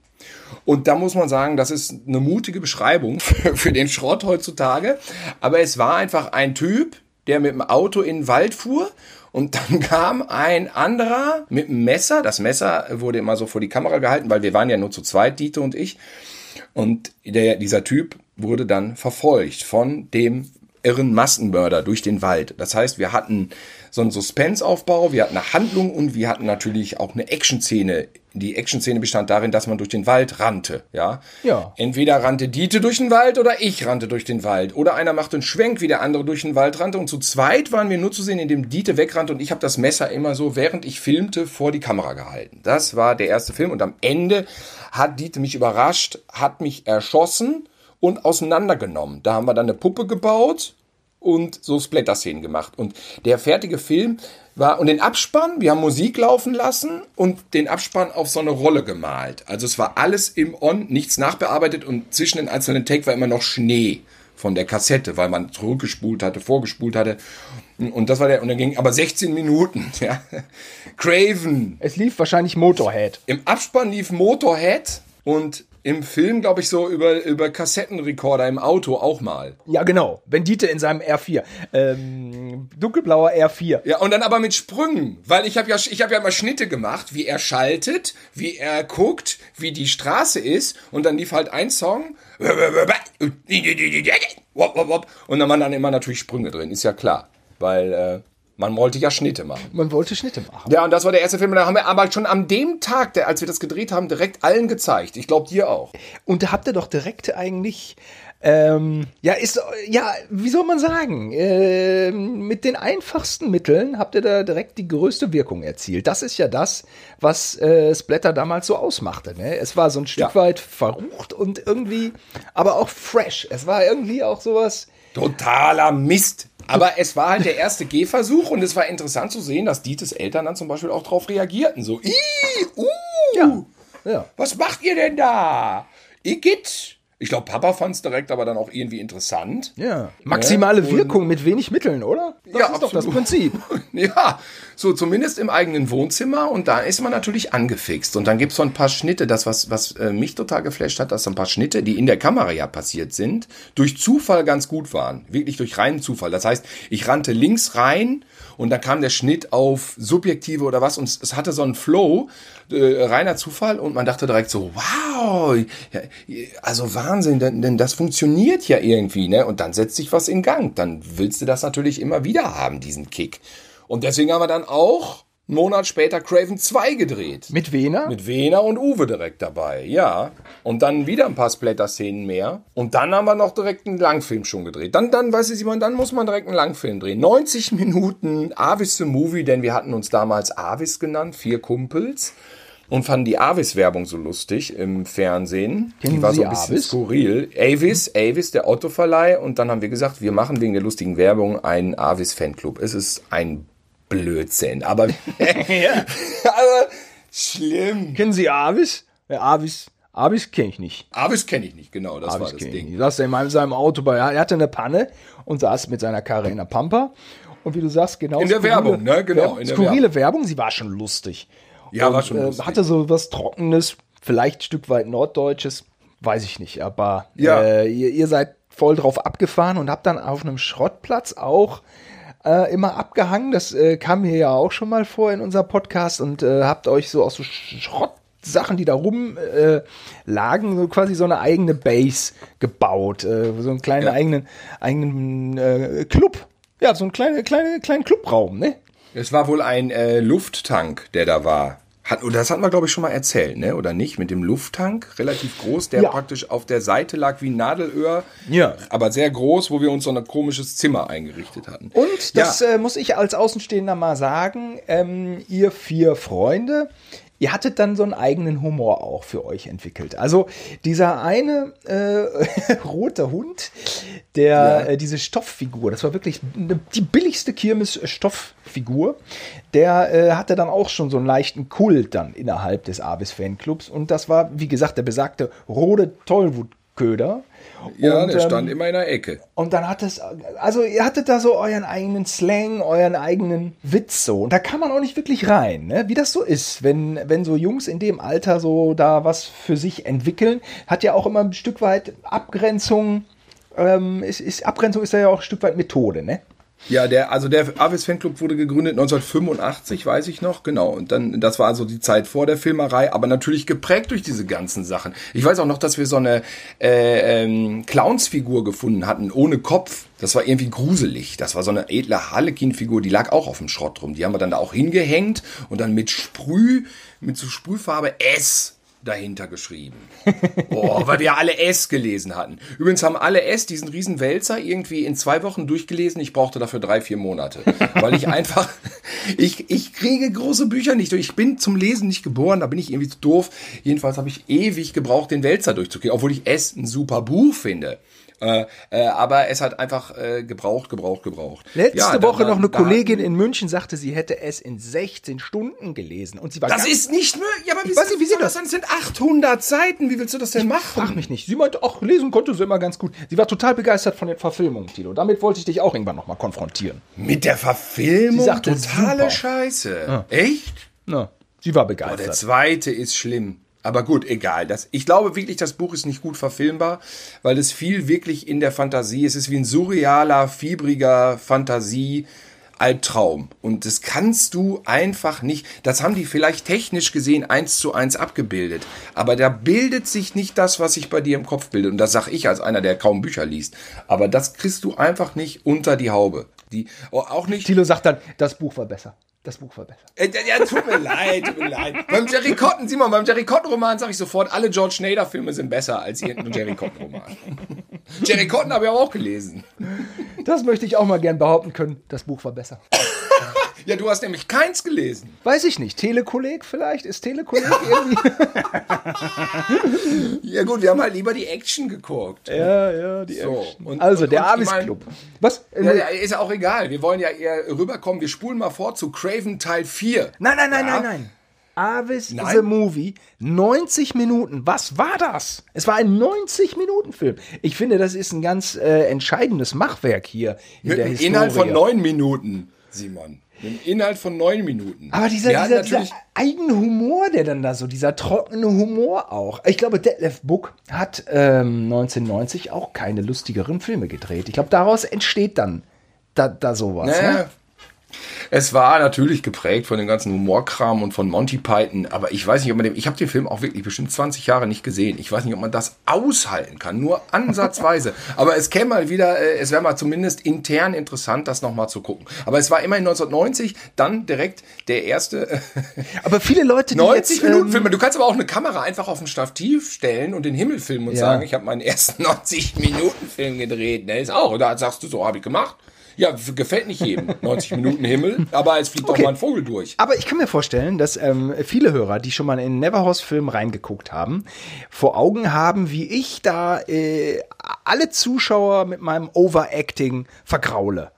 Und da muss man sagen, das ist eine mutige Beschreibung für, für den Schrott heutzutage. Aber es war einfach ein Typ, der mit dem Auto in den Wald fuhr und dann kam ein anderer mit einem Messer. Das Messer wurde immer so vor die Kamera gehalten, weil wir waren ja nur zu zweit, Dieter und ich. Und der, dieser Typ wurde dann verfolgt von dem irren Massenmörder durch den Wald. Das heißt, wir hatten so einen Suspense-Aufbau, wir hatten eine Handlung und wir hatten natürlich auch eine Action-Szene. Die Action-Szene bestand darin, dass man durch den Wald rannte, ja. Ja. Entweder rannte Diete durch den Wald oder ich rannte durch den Wald. Oder einer machte einen Schwenk, wie der andere durch den Wald rannte. Und zu zweit waren wir nur zu sehen, indem Diete wegrannte und ich habe das Messer immer so, während ich filmte, vor die Kamera gehalten. Das war der erste Film und am Ende hat Diete mich überrascht, hat mich erschossen und auseinandergenommen. Da haben wir dann eine Puppe gebaut und so Splatter-Szenen gemacht. Und der fertige Film war, und den Abspann, wir haben Musik laufen lassen und den Abspann auf so eine Rolle gemalt. Also es war alles im On, nichts nachbearbeitet und zwischen den einzelnen Take war immer noch Schnee von der Kassette, weil man zurückgespult hatte, vorgespult hatte. Und das war der, und dann ging aber 16 Minuten, ja. Craven. Es lief wahrscheinlich Motorhead. Im Abspann lief Motorhead und im Film, glaube ich, so über, über Kassettenrekorder im Auto auch mal. Ja, genau. Wenn Dieter in seinem R4. Ähm, dunkelblauer R4. Ja, und dann aber mit Sprüngen, weil ich habe ja, ich habe ja mal Schnitte gemacht, wie er schaltet, wie er guckt, wie die Straße ist, und dann lief halt ein Song. Und dann waren dann immer natürlich Sprünge drin, ist ja klar. Weil äh, man wollte ja Schnitte machen. Man wollte Schnitte machen. Ja, und das war der erste Film. Da haben wir aber schon am dem Tag, der, als wir das gedreht haben, direkt allen gezeigt. Ich glaube, dir auch. Und da habt ihr doch direkt eigentlich, ähm, ja, ist, ja, wie soll man sagen, ähm, mit den einfachsten Mitteln habt ihr da direkt die größte Wirkung erzielt. Das ist ja das, was äh, Splatter damals so ausmachte. Ne? Es war so ein Stück Ja. weit verrucht und irgendwie, aber auch fresh. Es war irgendwie auch sowas. Totaler Mist. Aber es war halt der erste Gehversuch und es war interessant zu sehen, dass Dietes Eltern dann zum Beispiel auch darauf reagierten. So, Ih, uh, Ja. Ja. was macht ihr denn da? Igitt. Ich glaube, Papa fand es direkt aber dann auch irgendwie interessant. Ja. Maximale und- Wirkung mit wenig Mitteln, oder? Das Ja, ist doch das absolut. Prinzip. Ja, so zumindest im eigenen Wohnzimmer und da ist man natürlich angefixt. Und dann gibt's so ein paar Schnitte, das, was, was äh, mich total geflasht hat, dass so ein paar Schnitte, die in der Kamera ja passiert sind, durch Zufall ganz gut waren. Wirklich durch reinen Zufall. Das heißt, ich rannte links rein und dann kam der Schnitt auf Subjektive oder was und es, hatte so einen Flow, äh, reiner Zufall und man dachte direkt so, wow, ja, also Wahnsinn, denn, denn das funktioniert ja irgendwie, ne? Und dann setzt sich was in Gang. Dann willst du das natürlich immer wieder haben, diesen Kick. Und deswegen haben wir dann auch einen Monat später Craven 2 gedreht. Mit Wiener? Mit Wena und Uwe direkt dabei, ja. Und dann wieder ein paar Splatter-Szenen mehr. Und dann haben wir noch direkt einen Langfilm schon gedreht. Dann, dann, weißt du, Simon, dann muss man direkt einen Langfilm drehen. 90 Minuten Avis the Movie, denn wir hatten uns damals Avis genannt, vier Kumpels. Und fanden die Avis-Werbung so lustig im Fernsehen. Kennen die war so Sie ein bisschen Avis? skurril. Avis, Avis, der Autoverleih. Und dann haben wir gesagt, wir machen wegen der lustigen Werbung einen Avis-Fanclub. Es ist ein Blödsinn. Aber, aber schlimm. Kennen Sie Avis? Ja, Avis, Avis kenne ich nicht. Avis kenne ich nicht, genau, das war Avis das kenn ich Ding. nicht. Saß er in meinem- seinem Auto bei, er hatte eine Panne und saß mit seiner Karre in der Pampa. Und wie du sagst, genau. In der Werbung, ne? Genau, in der skurrile Werbung. sie war schon lustig. Ja, und, war schon äh, lustig. Hatte so was Trockenes, vielleicht ein Stück weit Norddeutsches, weiß ich nicht. Aber Ja. äh, ihr, ihr seid voll drauf abgefahren und habt dann auf einem Schrottplatz auch äh, immer abgehangen. Das äh, kam mir ja auch schon mal vor in unser Podcast und äh, habt euch so aus so Schrottsachen, die da rum äh, lagen, so quasi so eine eigene Base gebaut. Äh, so einen kleinen Ja. eigenen, eigenen äh, Club. Ja, so einen kleinen, kleinen, kleinen Clubraum, ne? Es war wohl ein äh, Lufttank, der da war. Hat, oder das hatten wir, glaube ich, schon mal erzählt, ne? Oder nicht? Mit dem Lufttank, relativ groß, der Ja. praktisch auf der Seite lag wie ein Nadelöhr. Ja. Aber sehr groß, wo wir uns so ein komisches Zimmer eingerichtet hatten. Und das ja. äh, muss ich als Außenstehender mal sagen, ähm, ihr vier Freunde, ihr hattet dann so einen eigenen Humor auch für euch entwickelt. Also dieser eine äh, rote Hund, der Ja. äh, diese Stofffigur, das war wirklich ne- die billigste Kirmes-Stofffigur, der äh, hatte dann auch schon so einen leichten Kult dann innerhalb des Avis Fanclubs und das war, wie gesagt, der besagte rote Tollwutköder. ja, und, der ähm, stand immer in der Ecke. und dann hat es, also ihr hattet da so euren eigenen Slang, euren eigenen Witz so. Und da kann man auch nicht wirklich rein, ne? wie das so ist. Wenn, wenn so Jungs in dem Alter so da was für sich entwickeln, hat ja auch immer ein Stück weit Abgrenzung. Ähm, ist, ist, Abgrenzung ist ja auch ein Stück weit Methode, ne? Ja, der, also der Avis Fanclub wurde gegründet 1985, weiß ich noch, genau. Und dann, das war also die Zeit vor der Filmerei, aber natürlich geprägt durch diese ganzen Sachen. Ich weiß auch noch, dass wir so eine äh, ähm, Clownsfigur gefunden hatten, ohne Kopf. Das war irgendwie gruselig. Das war so eine edle Harlequin-Figur, die lag auch auf dem Schrott rum. Die haben wir dann da auch hingehängt und dann mit Sprüh, mit so Sprühfarbe S dahinter geschrieben. Boah, weil wir alle S gelesen hatten. Übrigens haben alle S diesen riesen Wälzer irgendwie in zwei Wochen durchgelesen. Ich brauchte dafür drei, vier Monate. Weil ich einfach, ich, ich kriege große Bücher nicht durch. Ich bin zum Lesen nicht geboren, da bin ich irgendwie zu doof. Jedenfalls habe ich ewig gebraucht, den Wälzer durchzukriegen, obwohl ich S ein super Buch finde. Äh, äh, aber es hat einfach äh, gebraucht, gebraucht, gebraucht. Letzte Ja, Woche da- noch eine Kollegin in München sagte, sie hätte es in 16 Stunden gelesen. Und sie war Das ist nicht möglich. Ja, aber wie, Ich weiß nicht, wie sie das? Das sind 800 Seiten. Wie willst du das denn machen? Frag mich nicht. Sie meinte, ach, lesen konnte sie immer ganz gut. Sie war total begeistert von den Verfilmungen, Tilo. Damit wollte ich dich auch irgendwann nochmal konfrontieren. Mit der Verfilmung? Sie sagte, Totale super. Scheiße. Echt? Na, sie war Oh, der begeistert. zweite ist schlimm. Aber gut, egal. Das, ich glaube wirklich, das Buch ist nicht gut verfilmbar, weil es viel wirklich in der Fantasie. Es ist wie ein surrealer, fiebriger Fantasie. Albtraum. Und das kannst du einfach nicht. Das haben die vielleicht technisch gesehen eins zu eins abgebildet. Aber da bildet sich nicht das, was sich bei dir im Kopf bildet. Und das sag ich als einer, der kaum Bücher liest. Aber das kriegst du einfach nicht unter die Haube. Die, oh, auch nicht. Tilo sagt dann, das Buch war besser. Das Buch war besser. Äh, Ja, tut mir leid, tut mir leid. Beim Jerry Cotton, Simon, beim Jerry Cotton Roman sage ich sofort, alle George Schneider Filme sind besser als irgendein Jerry Cotton Roman. Jerry Cotton habe ich auch gelesen. Das möchte ich auch mal gern behaupten können. Das Buch war besser. Ja, du hast nämlich keins gelesen. Weiß ich nicht. Telekolleg vielleicht? Ist Telekolleg irgendwie? Ja gut, wir haben halt lieber die Action geguckt. ja, ja, die So, Action. und- Also, und- der Avis Club. Was? Ja, ist auch egal. Wir wollen ja eher rüberkommen. Wir spulen mal vor zu Craven Teil 4. Nein, nein, nein, Ja? nein, nein. Avis Nein? the Movie, 90 Minuten. Was war das? Es war ein 90-Minuten-Film. Ich finde, das ist ein ganz äh, entscheidendes Machwerk hier in Mit der einem Historie. Inhalt von neun Minuten, Simon. Mit einem Inhalt von neun Minuten. Aber dieser, dieser, dieser eigene Humor, der dann da so, dieser trockene Humor auch. Ich glaube, Detlef Book hat ähm, 1990 auch keine lustigeren Filme gedreht. Ich glaube, daraus entsteht dann da, da sowas. Naja, Ne? Es war natürlich geprägt von dem ganzen Humorkram und von Monty Python, aber ich weiß nicht, ob man dem, ich habe den Film auch wirklich bestimmt 20 Jahre nicht gesehen. Ich weiß nicht, ob man das aushalten kann, nur ansatzweise. aber es käme mal wieder, äh, es wäre mal zumindest intern interessant, das nochmal zu gucken. Aber es war immerhin 1990, dann direkt der erste Aber viele Leute, die 90 jetzt, Minuten ähm, Filme. Du kannst aber auch eine Kamera einfach auf ein Stativ stellen und den Himmel filmen und Ja. sagen, ich habe meinen ersten 90 Minuten Film gedreht. Ne, ist auch. Da sagst du so, habe ich gemacht. Ja, gefällt nicht jedem. 90 Minuten Himmel, aber es fliegt Okay. doch mal ein Vogel durch. Aber ich kann mir vorstellen, dass ähm, viele Hörer, die schon mal in Neverhorse-Film reingeguckt haben, vor Augen haben, wie ich da äh, alle Zuschauer mit meinem Overacting vergraule.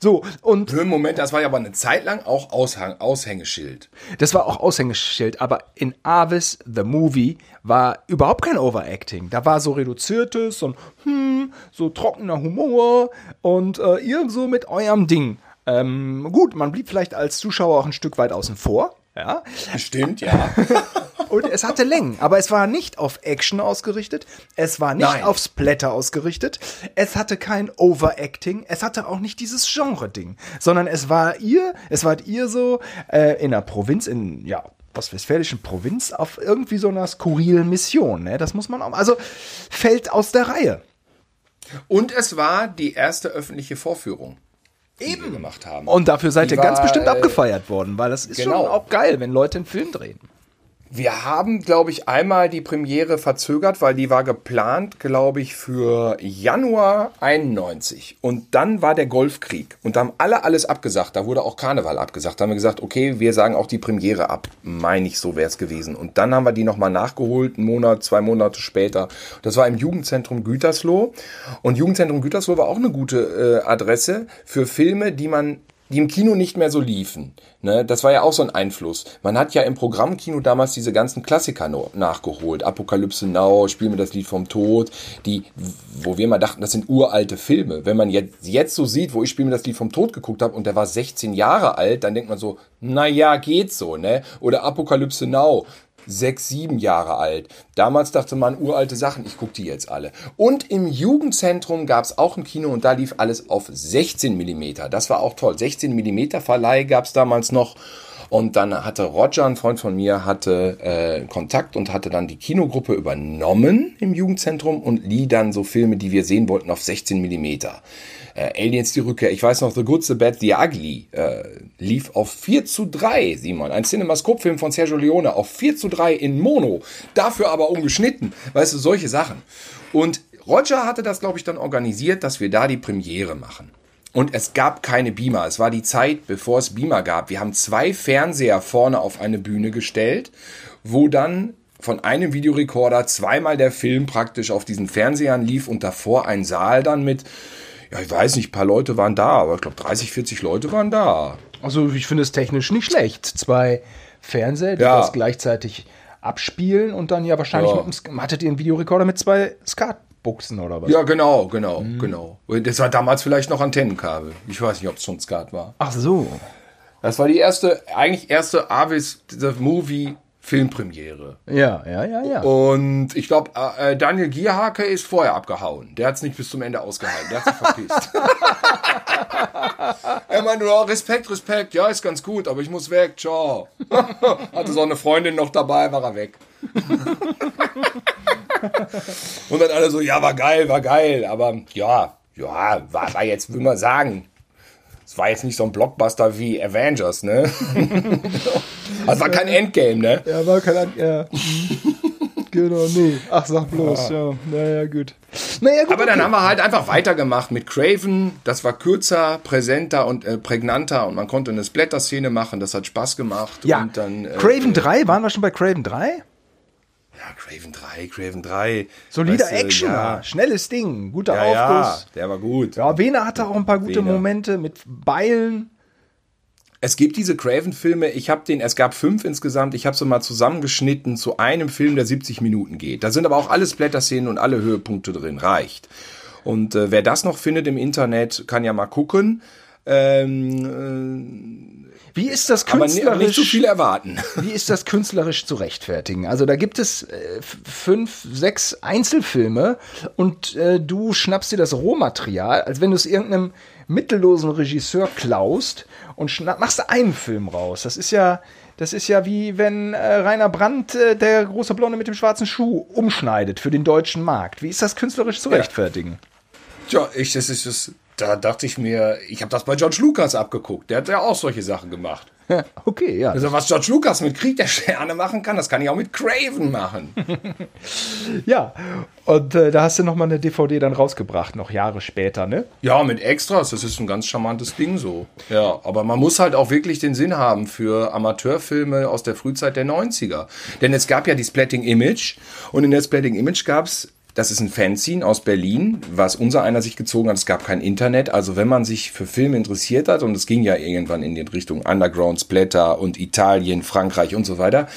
So, und Für einen Moment, das war ja aber eine Zeit lang auch Aushang, Aushängeschild. das war auch Aushängeschild, aber in Avis, the Movie, war überhaupt kein Overacting. Da war so reduziertes, so ein hm, so trockener Humor und äh, ihr so mit eurem Ding. Ähm, gut, man blieb vielleicht als Zuschauer auch ein Stück weit außen vor. Ja, Bestimmt, ja. und es hatte Längen, aber es war nicht auf Action ausgerichtet, es war nicht Nein. auf Splatter ausgerichtet, es hatte kein Overacting, es hatte auch nicht dieses Genre-Ding, sondern es war ihr, es war ihr so äh, in der Provinz, in, ja, ostwestfälischen Provinz, auf irgendwie so einer skurrilen Mission, ne? Das muss man auch, also fällt aus der Reihe. Und es war die erste öffentliche Vorführung. Wir gemacht haben. Und dafür seid Die ihr ganz war, bestimmt äh, abgefeiert worden, weil das ist genau. schon auch geil, wenn Leute einen Film drehen. Wir haben, glaube ich, einmal die Premiere verzögert, weil die war geplant, glaube ich, für Januar 91. Und dann war der Golfkrieg. Und da haben alle alles abgesagt. Da wurde auch Karneval abgesagt. Da haben wir gesagt, okay, wir sagen auch die Premiere ab. Meine ich, so wäre es gewesen. Und dann haben wir die nochmal nachgeholt, einen Monat, zwei Monate später. Das war im Jugendzentrum Gütersloh. Und Jugendzentrum Gütersloh war auch eine gute äh, Adresse für Filme, die man die im Kino nicht mehr so liefen. Ne? Das war ja auch so ein Einfluss. Man hat ja im Programmkino damals diese ganzen Klassiker nachgeholt. Apokalypse Now, Spiel mir das Lied vom Tod, die, wo wir mal dachten, das sind uralte Filme. Wenn man jetzt, jetzt so sieht, wo ich Spiel mir das Lied vom Tod geguckt habe und der war 16 Jahre alt, dann denkt man so, na ja, geht so, ne? Oder Apokalypse Now, sechs, sieben Jahre alt. Damals dachte man, uralte Sachen, ich gucke die jetzt alle. Und im Jugendzentrum gab es auch ein Kino und da lief alles auf 16 Millimeter. Das war auch toll. 16 Millimeter Verleih gab es damals noch. Und dann hatte Roger, ein Freund von mir, hatte äh, Kontakt und hatte dann die Kinogruppe übernommen im Jugendzentrum und lieh dann so Filme, die wir sehen wollten, auf 16 Millimeter. Äh, Aliens die Rückkehr, ich weiß noch, The Good, The Bad, The Ugly äh, lief auf 4 zu 3, Simon. Ein Cinemascope-Film von Sergio Leone auf 4 zu 3 in Mono. Dafür aber umgeschnitten. Weißt du, solche Sachen. Und Roger hatte das, glaube ich, dann organisiert, dass wir da die Premiere machen. Und es gab keine Beamer. Es war die Zeit, bevor es Beamer gab. Wir haben zwei Fernseher vorne auf eine Bühne gestellt, wo dann von einem Videorekorder zweimal der Film praktisch auf diesen Fernsehern lief und davor ein Saal dann mit, ja, ich weiß nicht, ein paar Leute waren da, aber ich glaube 30, 40 Leute waren da. Also ich finde es technisch nicht schlecht. Zwei Fernseher, die Ja. das gleichzeitig abspielen und dann ja wahrscheinlich Ja. mit hattet ihr einen Videorekorder mit zwei Skatbuchsen oder was? Ja, genau, genau, genau. Und Das war damals vielleicht noch Antennenkabel. Ich weiß nicht, ob es schon Skat war. Ach so. Das war die erste, eigentlich erste Avis The Movie Filmpremiere. Ja, ja, ja, ja. Und ich glaube, äh, Daniel Gierhake ist vorher abgehauen. Der hat es nicht bis zum Ende ausgehalten. Der hat sich verpisst. er meinte, ja, Respekt, Respekt. Ja, ist ganz gut, aber ich muss weg. Ciao. Hatte so eine Freundin noch dabei, war er weg. Und dann alle so, ja, war geil, war geil. Aber ja, ja, war, war jetzt, will man sagen, es war jetzt nicht so ein Blockbuster wie Avengers, ne? Also war kein Endgame, ne? Ja, war kein An ja. genau, nee. Ach, sag bloß, ja. Naja, gut. Naja, gut. Aber dann okay. haben wir halt einfach weitergemacht mit Craven. Das war kürzer, präsenter und äh, prägnanter und man konnte eine Splatter-Szene machen. Das hat Spaß gemacht. ja, Und dann, äh, Craven äh, 3, waren wir schon bei Craven 3? Ja, Craven 3, Craven 3. Solider Weißt du, Action, Ja, schnelles Ding, guter ja, ja, Aufguss. der war gut. Ja, Wena hatte auch ein paar gute Wehner. Momente mit Beilen. Es gibt diese Craven-Filme, ich habe den, es gab fünf insgesamt, ich habe sie mal zusammengeschnitten zu einem Film, der 70 Minuten geht. Da sind aber auch alle Splatter-Szenen und alle Höhepunkte drin, reicht. Und äh, wer das noch findet im Internet, kann ja mal gucken. Ähm, Wie ist das äh, aber ni- künstlerisch? nicht zu viel erwarten. Wie ist das künstlerisch zu rechtfertigen? Also da gibt es äh, fünf, sechs Einzelfilme und äh, du schnappst dir das Rohmaterial, als wenn du es irgendeinem mittellosen Regisseur klaust und schnapp, machst einen Film raus. Das ist ja, das ist ja wie wenn äh, Rainer Brandt, äh, der große Blonde mit dem schwarzen Schuh, umschneidet für den deutschen Markt. Wie ist das künstlerisch zu rechtfertigen? Tja, ich, das ist das, da dachte ich mir, ich habe das bei George Lucas abgeguckt. Der hat ja auch solche Sachen gemacht. okay, ja. Also was George Lucas mit Krieg der Sterne machen kann, das kann ich auch mit Craven machen. Ja, und äh, da hast du noch mal eine DVD dann rausgebracht, noch Jahre später, ne? Ja, mit Extras, das ist ein ganz charmantes Ding so. Ja, aber man muss halt auch wirklich den Sinn haben für Amateurfilme aus der Frühzeit der 90er. Denn es gab ja die Splatting Image und in der Splatting Image gab's das ist ein Fanzine aus Berlin, was unser einer sich gezogen hat. Es gab kein Internet. Also wenn man sich für Filme interessiert hat, und es ging ja irgendwann in die Richtung Underground Splatter und Italien, Frankreich und so weiter.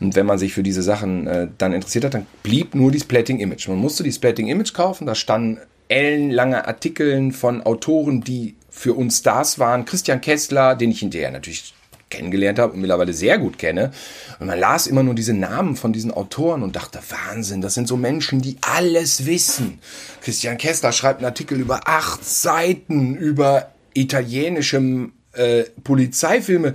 Und wenn man sich für diese Sachen äh, dann interessiert hat, dann blieb nur die Splatting Image. Man musste die Splatting Image kaufen. Da standen ellenlange Artikeln von Autoren, die für uns Stars waren. Christian Kessler, den ich hinterher natürlich kennengelernt habe und mittlerweile sehr gut kenne. Und man las immer nur diese Namen von diesen Autoren und dachte, Wahnsinn, das sind so Menschen, die alles wissen. Christian Kessler schreibt einen Artikel über acht Seiten über italienische äh, Polizeifilme,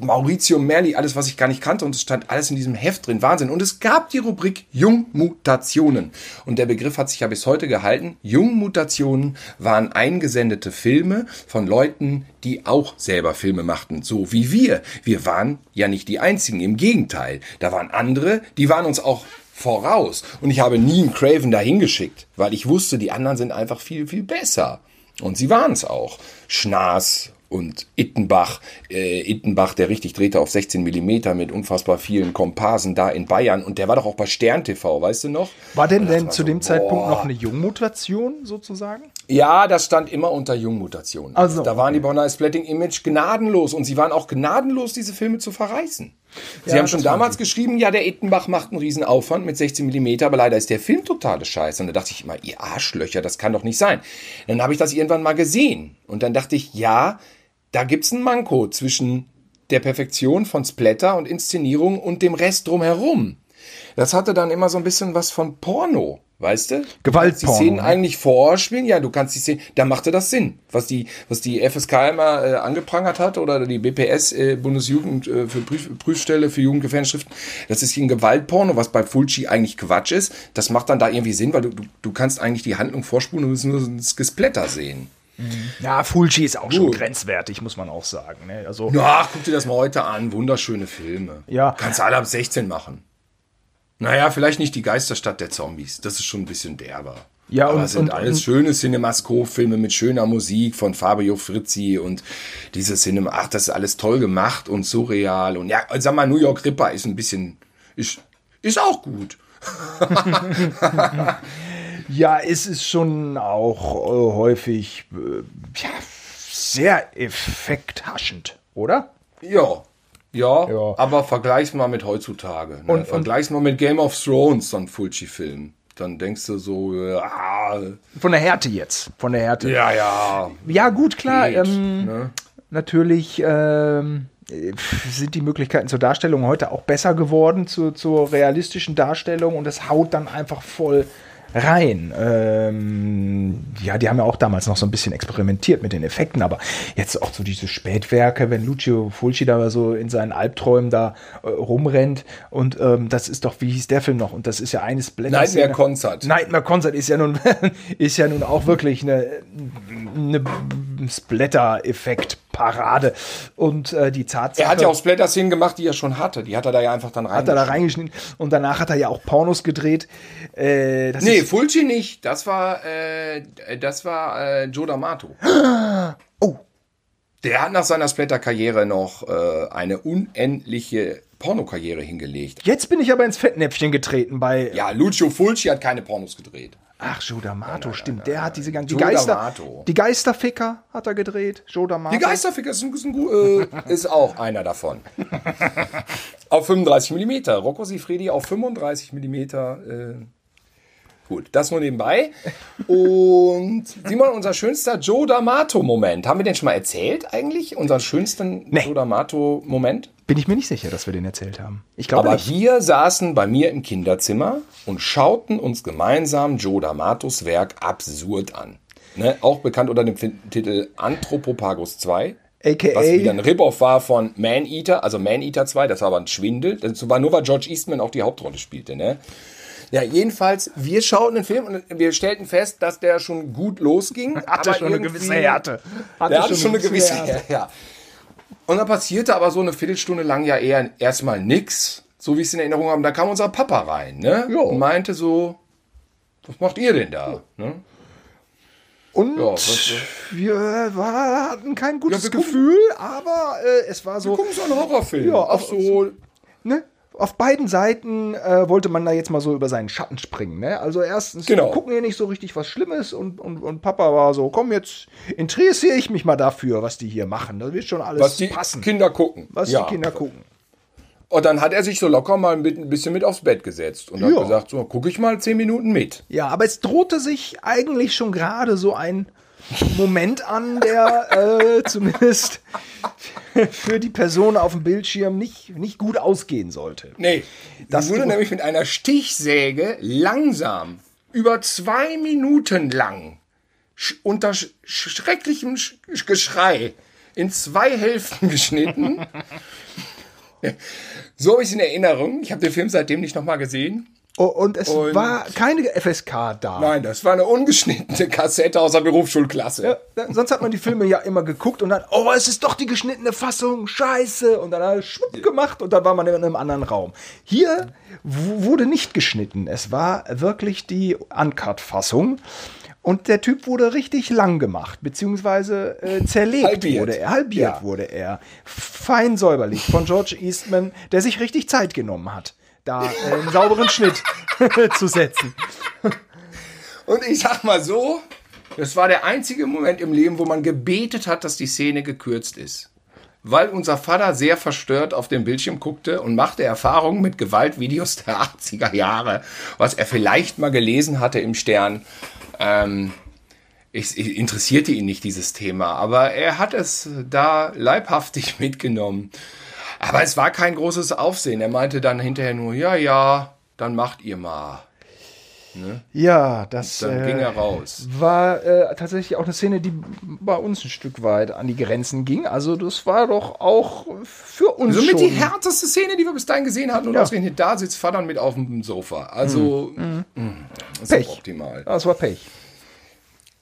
Maurizio Merli, alles, was ich gar nicht kannte und es stand alles in diesem Heft drin. Wahnsinn. Und es gab die Rubrik Jungmutationen. Und der Begriff hat sich ja bis heute gehalten. Jungmutationen waren eingesendete Filme von Leuten, die auch selber Filme machten, so wie wir. Wir waren ja nicht die Einzigen, im Gegenteil. Da waren andere, die waren uns auch voraus. Und ich habe nie einen Craven dahin geschickt, weil ich wusste, die anderen sind einfach viel, viel besser. Und sie waren es auch. Schnaas und Ittenbach, äh, Ittenbach, der richtig drehte auf 16 Millimeter mit unfassbar vielen Komparsen da in Bayern und der war doch auch bei Stern TV, weißt du noch? War denn denn zu so, dem Zeitpunkt boah. noch eine Jungmutation sozusagen? Ja, das stand immer unter Jungmutation. Also, da waren die Bonner Splatting Image gnadenlos und sie waren auch gnadenlos, diese Filme zu verreißen. Sie ja, haben schon damals geschrieben, ja, der Ittenbach macht einen riesen Aufwand mit 16 Millimeter, aber leider ist der Film totale Scheiße. Und da dachte ich immer, ihr Arschlöcher, das kann doch nicht sein. Dann habe ich das irgendwann mal gesehen und dann dachte ich, ja, da gibt's ein Manko zwischen der Perfektion von Splatter und Inszenierung und dem Rest drumherum. Das hatte dann immer so ein bisschen was von Porno. Weißt du? Gewaltporno. Die Szenen ne? eigentlich vorspielen, ja, du kannst die Szenen, da machte das Sinn. Was die, was die FSK immer äh, angeprangert hat oder die BPS, äh, Bundesjugend äh, für Prüf, Prüfstelle für Jugendgefährdungsschriften, das ist ein Gewaltporno, was bei Fulci eigentlich Quatsch ist. Das macht dann da irgendwie Sinn, weil du, du, du kannst eigentlich die Handlung vorspulen und nur das Gesplatter sehen. Ja, Fulci ist auch schon grenzwertig, muss man auch sagen. Ne? Also, ja, guck dir das mal heute an. Wunderschöne Filme. Ja. Kannst alle ab 16 machen. Naja, vielleicht nicht die Geisterstadt der Zombies. Das ist schon ein bisschen derber. Ja, Aber und, sind und, alles und, schöne Cinemascope-Filme mit schöner Musik von Fabio Frizzi und diese Cinema. Ach, das ist alles toll gemacht und surreal. Und ja, sag mal, New York Ripper ist ein bisschen. Ist, ist auch gut. Ja, es ist schon auch äh, häufig äh, ja, sehr effekthaschend, oder? Ja. Ja, ja. aber vergleich's mal mit heutzutage. Ne? Und, vergleich's mal mit Game of Thrones, so ein Fulci-Film. Dann denkst du so, ah. Von der Härte jetzt. Von der Härte. Ja, ja. Ja, gut, klar. Geht, ähm, ne? Natürlich ähm, sind die Möglichkeiten zur Darstellung heute auch besser geworden, zu, zur realistischen Darstellung. Und es haut dann einfach voll rein. Ähm, ja, die haben ja auch damals noch so ein bisschen experimentiert mit den Effekten, aber jetzt auch so diese Spätwerke, wenn Lucio Fulci da so in seinen Albträumen da äh, rumrennt und ähm, das ist doch, wie hieß der Film noch? Und das ist ja eines Blender. Nightmare Concert. Nightmare Concert ist ja nun, ist ja nun auch wirklich eine, eine Splatter-Effekt Parade. Und äh, die Tatsache. Er hat ja auch Splatter-Szenen gemacht, die er schon hatte. Die hat er da ja einfach dann reingeschnitten. Hat er da reingeschnitten. Und danach hat er ja auch Pornos gedreht. Äh, nee, Fulci nicht. Das war, äh, das war äh, Joe D'Amato. Oh. Der hat nach seiner Splatter-Karriere noch äh, eine unendliche Pornokarriere hingelegt. Jetzt bin ich aber ins Fettnäpfchen getreten bei. Ja, Lucio Fulci hat keine Pornos gedreht. Ach, Joe D'Amato, stimmt. Der hat diese ganzen. Die, Geister, die Geisterficker hat er gedreht. Joe D'Amato. Die Geisterficker ist, ein, ist, ein, äh, ist auch einer davon. auf 35 mm. Rocco Sifredi auf 35 mm. Äh, gut, das nur nebenbei. Und Simon, unser schönster Joe D'Amato-Moment. Haben wir den schon mal erzählt eigentlich? Unseren schönsten nee. Joe D'Amato-Moment? Bin ich mir nicht sicher, dass wir den erzählt haben. Ich glaube Aber nicht. wir saßen bei mir im Kinderzimmer und schauten uns gemeinsam Joe D'Amatos Werk absurd an. Ne? Auch bekannt unter dem Titel Anthropophagus 2. AKA. Was wieder ein Rip-Off war von Man Eater, also Man Eater 2, das war aber ein Schwindel. Das war nur, weil George Eastman auch die Hauptrolle spielte, ne? Ja, jedenfalls, wir schauten den Film und wir stellten fest, dass der schon gut losging. Hatte schon eine gewisse Härte. Hatte der hatte schon eine gewisse Härte. Ja. Und dann passierte aber so eine Viertelstunde lang ja eher erstmal nix, so wie ich es in Erinnerung habe. Da kam unser Papa rein, ne? Jo. Und meinte so, was macht ihr denn da? Ne? Und ja, wir war, hatten kein gutes ja, Gefühl, aber äh, es war so. Wir gucken so einen Horrorfilm. Ja, auf so. Ne? Auf beiden Seiten äh, wollte man da jetzt mal so über seinen Schatten springen. Ne? Also erstens, genau. wir gucken hier nicht so richtig was Schlimmes und, und, und Papa war so, komm, jetzt interessiere ich mich mal dafür, was die hier machen. Das wird schon alles was die passen. Kinder gucken. Was ja. die Kinder gucken. Und dann hat er sich so locker mal mit, ein bisschen mit aufs Bett gesetzt und ja. hat gesagt, so gucke ich mal zehn Minuten mit. Ja, aber es drohte sich eigentlich schon gerade so ein Moment an, der äh, zumindest für die Person auf dem Bildschirm nicht, nicht gut ausgehen sollte. Nee, das wurde nämlich mit einer Stichsäge langsam, über zwei Minuten lang, unter schrecklichem Geschrei in zwei Hälften geschnitten. so habe ich es in Erinnerung. Ich habe den Film seitdem nicht nochmal gesehen. Oh, und es und war keine FSK da. Nein, das war eine ungeschnittene Kassette aus der Berufsschulklasse. Ja, sonst hat man die Filme ja immer geguckt und dann, oh, es ist doch die geschnittene Fassung, scheiße. Und dann hat er schwupp gemacht und dann war man in einem anderen Raum. Hier wurde nicht geschnitten. Es war wirklich die Uncut-Fassung. Und der Typ wurde richtig lang gemacht, beziehungsweise äh, zerlegt halbiert. wurde er, halbiert ja. wurde er. Fein säuberlich von George Eastman, der sich richtig Zeit genommen hat da äh, einen sauberen Schnitt zu setzen. Und ich sag mal so, das war der einzige Moment im Leben, wo man gebetet hat, dass die Szene gekürzt ist. Weil unser Vater sehr verstört auf dem Bildschirm guckte und machte Erfahrungen mit Gewaltvideos der 80er Jahre, was er vielleicht mal gelesen hatte im Stern. Ähm, ich, ich, interessierte ihn nicht dieses Thema, aber er hat es da leibhaftig mitgenommen. Aber es war kein großes Aufsehen. Er meinte dann hinterher nur, ja, ja, dann macht ihr mal. Ne? Ja, das dann ging er raus. war äh, tatsächlich auch eine Szene, die bei uns ein Stück weit an die Grenzen ging. Also das war doch auch für uns Somit schon. die härteste Szene, die wir bis dahin gesehen hatten. Und ja. ausgerechnet da sitzt Vater mit auf dem Sofa. Also mhm. mh, das Pech. ist optimal. Das war Pech.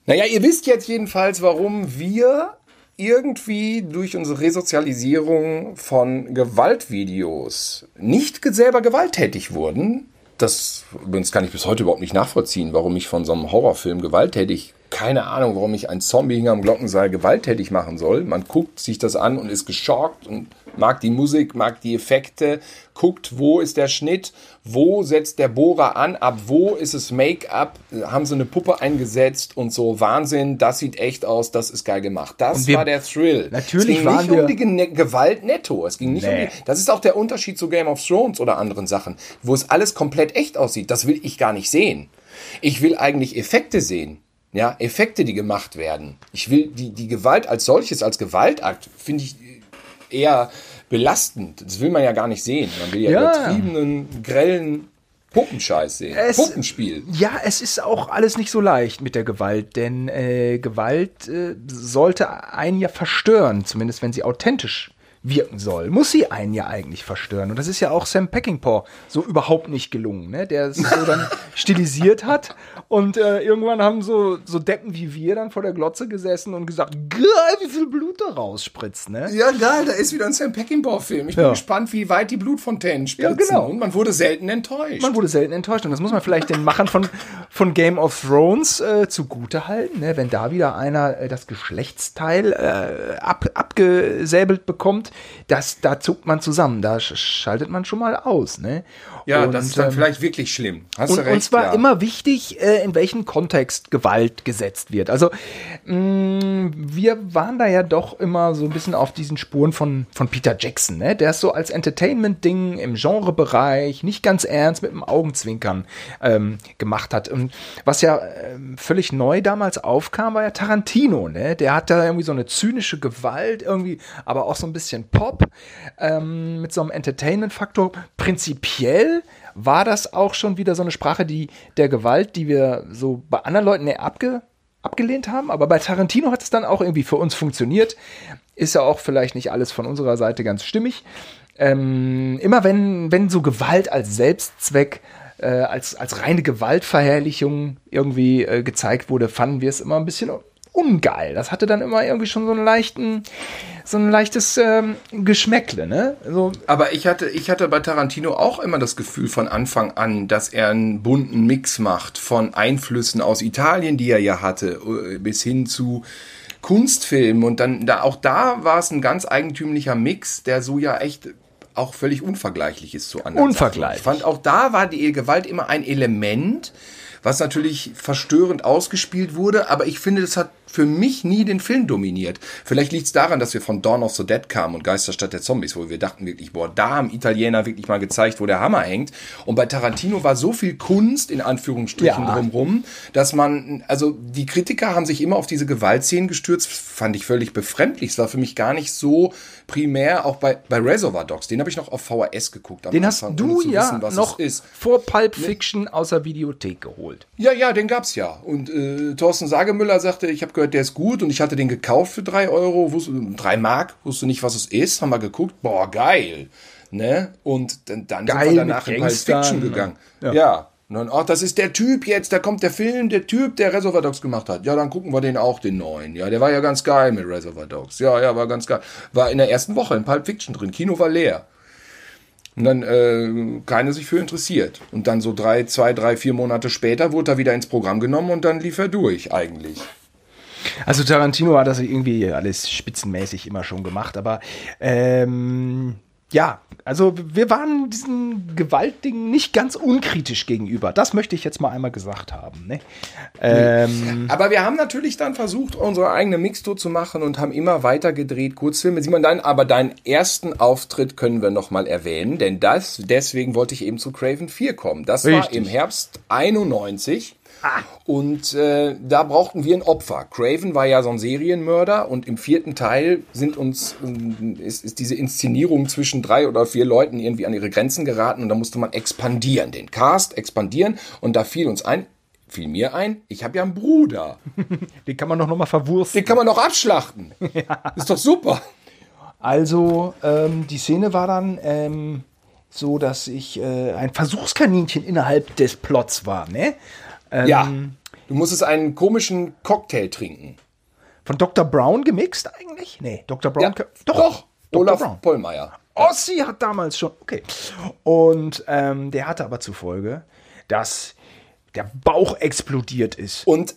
Naja, ihr wisst jetzt jedenfalls, warum wir irgendwie durch unsere Resozialisierung von Gewaltvideos nicht selber gewalttätig wurden. Das übrigens kann ich bis heute überhaupt nicht nachvollziehen, warum ich von so einem Horrorfilm gewalttätig, keine Ahnung, warum ich ein Zombie hinterm Glockenseil gewalttätig machen soll. Man guckt sich das an und ist geschockt und mag die Musik, mag die Effekte, guckt, wo ist der Schnitt, wo setzt der Bohrer an, ab wo ist es Make-up, haben sie eine Puppe eingesetzt und so Wahnsinn, das sieht echt aus, das ist geil gemacht. Das wir, war der Thrill. Natürlich es ging nicht um die Gewalt netto, es ging nicht nee. um die, das ist auch der Unterschied zu Game of Thrones oder anderen Sachen, wo es alles komplett echt aussieht. Das will ich gar nicht sehen. Ich will eigentlich Effekte sehen. Ja, Effekte, die gemacht werden. Ich will die, die Gewalt als solches, als Gewaltakt, finde ich eher belastend. Das will man ja gar nicht sehen. Man will ja, ja. übertriebenen, grellen Puppenscheiß sehen. Es, Puppenspiel. Ja, es ist auch alles nicht so leicht mit der Gewalt, denn äh, Gewalt äh, sollte einen ja verstören, zumindest wenn sie authentisch wirken soll, muss sie einen ja eigentlich verstören. Und das ist ja auch Sam Peckinpah so überhaupt nicht gelungen, ne? der es so dann stilisiert hat. Und äh, irgendwann haben so, so Deppen wie wir dann vor der Glotze gesessen und gesagt, geil, wie viel Blut da rausspritzt. Ne? Ja, geil, da ist wieder ein Sam Peckinpah-Film. Ich bin ja. gespannt, wie weit die Blutfontänen spritzen. Ja, genau. Und man wurde selten enttäuscht. Man wurde selten enttäuscht. Und das muss man vielleicht den Machern von, von Game of Thrones äh, zugute halten. Ne? Wenn da wieder einer äh, das Geschlechtsteil äh, ab, abgesäbelt bekommt, das, da zuckt man zusammen, da schaltet man schon mal aus. Ne? Ja, und, das ist dann ähm, vielleicht wirklich schlimm. Hast und, du recht, und zwar ja. immer wichtig, äh, in welchem Kontext Gewalt gesetzt wird. Also mh, mm, wir waren da ja doch immer so ein bisschen auf diesen Spuren von, von Peter Jackson, ne? der es so als Entertainment-Ding im Genrebereich nicht ganz ernst mit dem Augenzwinkern ähm, gemacht hat. Und was ja äh, völlig neu damals aufkam, war ja Tarantino. Ne? Der hat da irgendwie so eine zynische Gewalt, irgendwie, aber auch so ein bisschen Pop ähm, mit so einem Entertainment-Faktor. Prinzipiell war das auch schon wieder so eine Sprache, die der Gewalt, die wir so bei anderen Leuten eher abge, abgelehnt haben. Aber bei Tarantino hat es dann auch irgendwie für uns funktioniert. Ist ja auch vielleicht nicht alles von unserer Seite ganz stimmig. Ähm, immer wenn, wenn so Gewalt als Selbstzweck äh, als, als reine Gewaltverherrlichung irgendwie äh, gezeigt wurde, fanden wir es immer ein bisschen ungeil. Das hatte dann immer irgendwie schon so einen leichten, so ein leichtes ähm, Geschmäckle, ne? So. Aber ich hatte, ich hatte bei Tarantino auch immer das Gefühl von Anfang an, dass er einen bunten Mix macht von Einflüssen aus Italien, die er ja hatte, äh, bis hin zu Kunstfilmen. Und dann, da, auch da war es ein ganz eigentümlicher Mix, der so ja echt auch völlig unvergleichlich ist zu anderen. Unvergleichlich. Sachen. Ich fand auch da war die Gewalt immer ein Element, was natürlich verstörend ausgespielt wurde, aber ich finde, das hat für mich nie den Film dominiert. Vielleicht liegt es daran, dass wir von Dawn of the Dead kamen und Geisterstadt der Zombies, wo wir dachten wirklich, boah, da haben Italiener wirklich mal gezeigt, wo der Hammer hängt. Und bei Tarantino war so viel Kunst in Anführungsstrichen ja. drumrum, dass man, also die Kritiker haben sich immer auf diese Gewaltszenen gestürzt, fand ich völlig befremdlich. Es war für mich gar nicht so primär, auch bei, bei Reservoir Dogs, den habe ich noch auf VHS geguckt. Den Anfang, hast du ja wissen, noch vor Pulp Fiction aus der Videothek geholt. geholt. Ja, ja, den gab's ja. Und äh, Thorsten Sagemüller sagte, ich habe gehört, der ist gut und ich hatte den gekauft für drei Euro, wusste, drei Mark, wusste nicht, was es ist, haben wir geguckt, boah, geil. Ne? Und dann, dann Geil, sind wir danach in Pulp Fiction Gangstern, gegangen. ja. Ja. Und dann, ach, das ist der Typ jetzt, da kommt der Film, der Typ, der Reservoir Dogs gemacht hat. Ja, dann gucken wir den auch, den neuen. Ja, der war ja ganz geil mit Reservoir Dogs. Ja, ja, war ganz geil. War in der ersten Woche in Pulp Fiction drin. Kino war leer. Und dann äh, keiner sich für interessiert. Und dann so drei, zwei, drei, vier Monate später wurde er wieder ins Programm genommen und dann lief er durch eigentlich. Also Tarantino hat das irgendwie alles spitzenmäßig immer schon gemacht, aber ähm, ja, also wir waren diesen Gewaltdingen nicht ganz unkritisch gegenüber. Das möchte ich jetzt mal einmal gesagt haben. Ne? Ähm, Aber wir haben natürlich dann versucht, unsere eigene Mixtur zu machen und haben immer weiter gedreht, Kurzfilme. Simon, dein, aber deinen ersten Auftritt können wir nochmal erwähnen, denn das, deswegen wollte ich eben zu Craven 4 kommen. Das war Richtig. im Herbst 91. Und äh, da brauchten wir ein Opfer. Craven war ja so ein Serienmörder und im vierten Teil sind uns ähm, ist, ist diese Inszenierung zwischen drei oder vier Leuten irgendwie an ihre Grenzen geraten und da musste man expandieren, den Cast expandieren und da fiel uns ein, fiel mir ein, ich habe ja einen Bruder. den kann man doch noch mal verwursten. Den kann man doch abschlachten. Ist doch super. Also ähm, die Szene war dann ähm, so, dass ich äh, ein Versuchskaninchen innerhalb des Plots war. Ne? Ähm, Ja. Du musstest einen komischen Cocktail trinken. Von Dr. Brown gemixt eigentlich? Nee, Dr. Brown. Ja, doch, doch. Dr. Olaf Brown. Pollmeier. Ossi hat damals schon, okay. Und ähm, der hatte aber zufolge, dass der Bauch explodiert ist. Und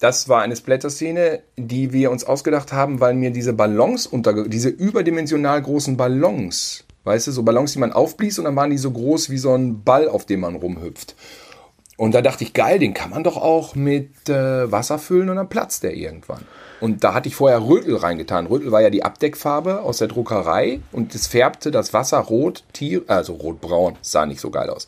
das war eine Splatter-Szene, die wir uns ausgedacht haben, weil mir diese Ballons unter, diese überdimensional großen Ballons, weißt du, so Ballons, die man aufblies und dann waren die so groß wie so ein Ball, auf dem man rumhüpft. Und da dachte ich, geil, den kann man doch auch mit äh, Wasser füllen und dann platzt der irgendwann. Und da hatte ich vorher Rötel reingetan. Rötel war ja die Abdeckfarbe aus der Druckerei und es färbte das Wasser rot, tier, also rotbraun, sah nicht so geil aus.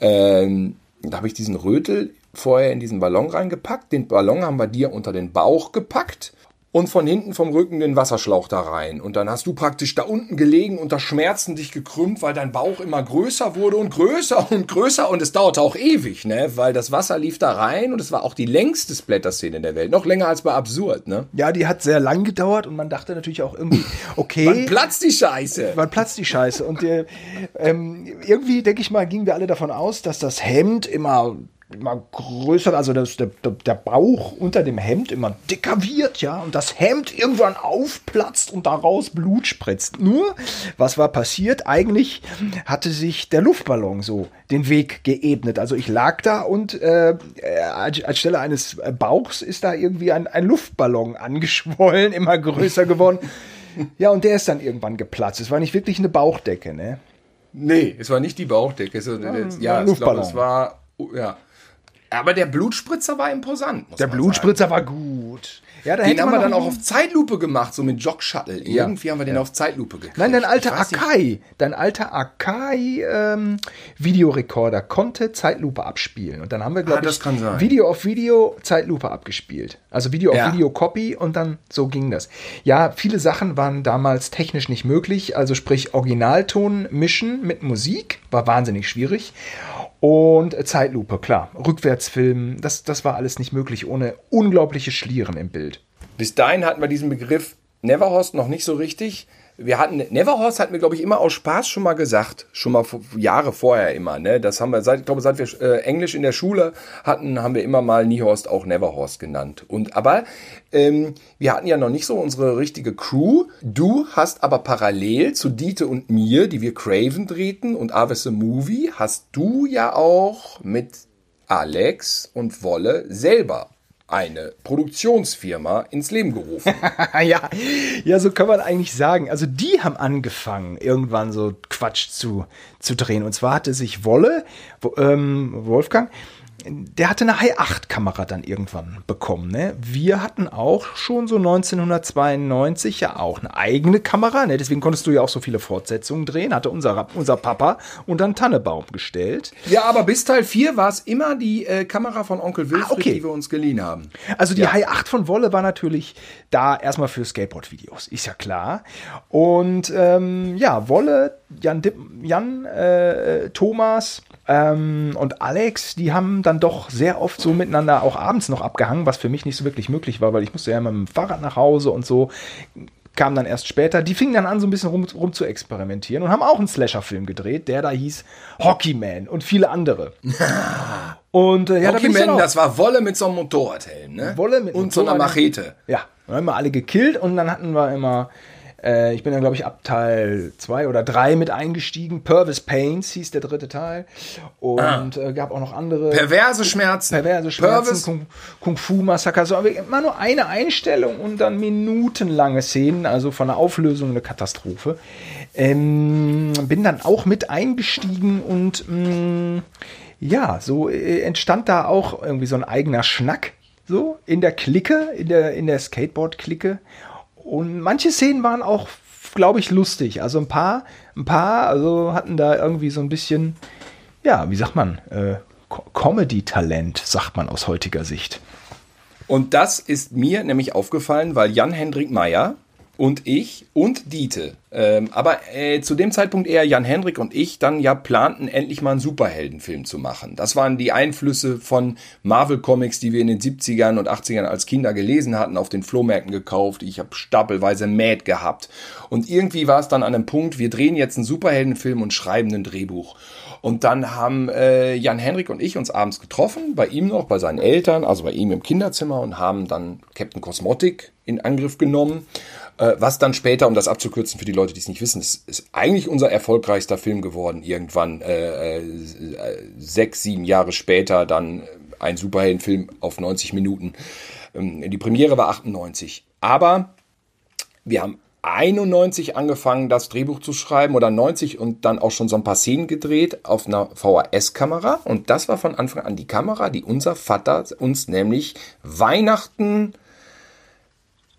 Ähm, da habe ich diesen Rötel vorher in diesen Ballon reingepackt. Den Ballon haben wir dir unter den Bauch gepackt und von hinten vom Rücken den Wasserschlauch da rein. Und dann hast du praktisch da unten gelegen unter Schmerzen dich gekrümmt, weil dein Bauch immer größer wurde und größer und größer und es dauerte auch ewig, ne? Weil das Wasser lief da rein und es war auch die längste Splatter-Szene in der Welt. Noch länger als bei Absurd, ne? Ja, die hat sehr lang gedauert und man dachte natürlich auch irgendwie, okay. Wann platzt die Scheiße? Wann platzt die Scheiße? Und äh, ähm, irgendwie, denke ich mal, gingen wir alle davon aus, dass das Hemd immer, immer größer, also das, der, der Bauch unter dem Hemd immer dicker wird, ja, und das Hemd irgendwann aufplatzt und daraus Blut spritzt. Nur, was war passiert? Eigentlich hatte sich der Luftballon so den Weg geebnet. Also ich lag da und äh, äh, anstelle eines Bauchs ist da irgendwie ein, ein Luftballon angeschwollen, immer größer geworden. Ja, und der ist dann irgendwann geplatzt. Es war nicht wirklich eine Bauchdecke, ne? Nee, es war nicht die Bauchdecke. Es, ja, ein ja ich glaube, Luftballon. es war, ja. Aber der Blutspritzer war imposant. Der Blutspritzer war gut. Ja, da Den haben wir dann auch auf Zeitlupe gemacht, so mit Jog Shuttle. Irgendwie haben wir den auf Zeitlupe gekriegt. Nein, dein alter. Akai, dein alter Akai ähm, Videorekorder konnte Zeitlupe abspielen und dann haben wir glaube Ah, ich. Video auf Video Zeitlupe abgespielt. Also Video Ja. auf Video Copy und dann so ging das. Ja, viele Sachen waren damals technisch nicht möglich, also sprich Originalton mischen mit Musik war wahnsinnig schwierig. Und Zeitlupe, klar. Rückwärtsfilmen, das, das war alles nicht möglich ohne unglaubliche Schlieren im Bild. Bis dahin hatten wir diesen Begriff Neverhorst noch nicht so richtig. Wir hatten Neverhorst hatten wir glaube ich immer aus Spaß schon mal gesagt, schon mal Jahre vorher immer. Ne, das haben wir seit ich glaube seit wir äh, Englisch in der Schule hatten, haben wir immer mal Niehorst auch Neverhorst genannt. Und aber ähm, wir hatten ja noch nicht so unsere richtige Crew. Du hast aber parallel zu Dieter und mir, die wir Craven drehten und Aves the Movie, hast du ja auch mit Alex und Wolle selber eine Produktionsfirma ins Leben gerufen. ja, ja, so kann man eigentlich sagen. Also die haben angefangen, irgendwann so Quatsch zu, zu drehen. Und zwar hatte sich Wolle, wo, ähm, Wolfgang, der hatte eine High-8-Kamera dann irgendwann bekommen. Ne? Wir hatten auch schon so 1992 ja auch eine eigene Kamera. Ne? Deswegen konntest du ja auch so viele Fortsetzungen drehen. Hatte unser, unser Papa unter einen Tannebaum gestellt. ja, aber bis Teil 4 war es immer die äh, Kamera von Onkel Wilfried, Ah, okay. die wir uns geliehen haben. Also die Ja. High 8 von Wolle war natürlich da erstmal für Skateboard-Videos, ist ja klar. Und ähm, ja, Wolle Jan, Dipp, Jan äh, Thomas ähm, und Alex, die haben dann doch sehr oft so miteinander auch abends noch abgehangen, was für mich nicht so wirklich möglich war, weil ich musste ja immer mit dem Fahrrad nach Hause und so kam dann erst später. Die fingen dann an, so ein bisschen rum, rum zu experimentieren und haben auch einen Slasher-Film gedreht, der da hieß Hockeyman und viele andere. und äh, ja, Hockeyman, da das war Wolle mit so einem Motorradhelm, ne? Wolle mit und so einer Machete. Ja, haben wir alle gekillt und dann hatten wir immer äh, ich bin dann, glaube ich, ab Teil 2 oder 3 mit eingestiegen. Purvis Pains hieß der dritte Teil. Und ah. äh, gab auch noch andere. Perverse Schmerzen. Perverse Schmerzen, Kung, Kung Fu Massaker. So, immer nur eine Einstellung und dann minutenlange Szenen, also von der Auflösung eine Katastrophe. Ähm, bin dann auch mit eingestiegen und mh, mm, ja, so äh, entstand da auch irgendwie so ein eigener Schnack so in der Clique, in der, in der Skateboard-Clique. Und manche Szenen waren auch, glaube ich, lustig. Also ein paar, ein paar, also hatten da irgendwie so ein bisschen, ja, wie sagt man, äh, Comedy-Talent, sagt man aus heutiger Sicht. Und das ist mir nämlich aufgefallen, weil Jan-Hendrik Meyer, und ich und Diete. Ähm, aber äh, zu dem Zeitpunkt eher Jan Hendrik und ich dann ja planten, endlich mal einen Superheldenfilm zu machen. Das waren die Einflüsse von Marvel Comics, die wir in den 70ern und 80ern als Kinder gelesen hatten, auf den Flohmärkten gekauft. Ich habe stapelweise Mad gehabt. Und irgendwie war es dann an einem Punkt, wir drehen jetzt einen Superheldenfilm und schreiben ein Drehbuch. Und dann haben äh, Jan Henrik und ich uns abends getroffen, bei ihm noch, bei seinen Eltern, also bei ihm im Kinderzimmer und haben dann Captain Cosmotic in Angriff genommen was dann später, um das abzukürzen für die Leute, die es nicht wissen, ist, ist eigentlich unser erfolgreichster Film geworden. Irgendwann äh, äh, sechs, sieben Jahre später dann ein Superheldenfilm auf 90 Minuten. Ähm, die Premiere war 98. Aber wir haben 91 angefangen, das Drehbuch zu schreiben oder 90 und dann auch schon so ein paar Szenen gedreht auf einer VHS-Kamera. Und das war von Anfang an die Kamera, die unser Vater uns nämlich Weihnachten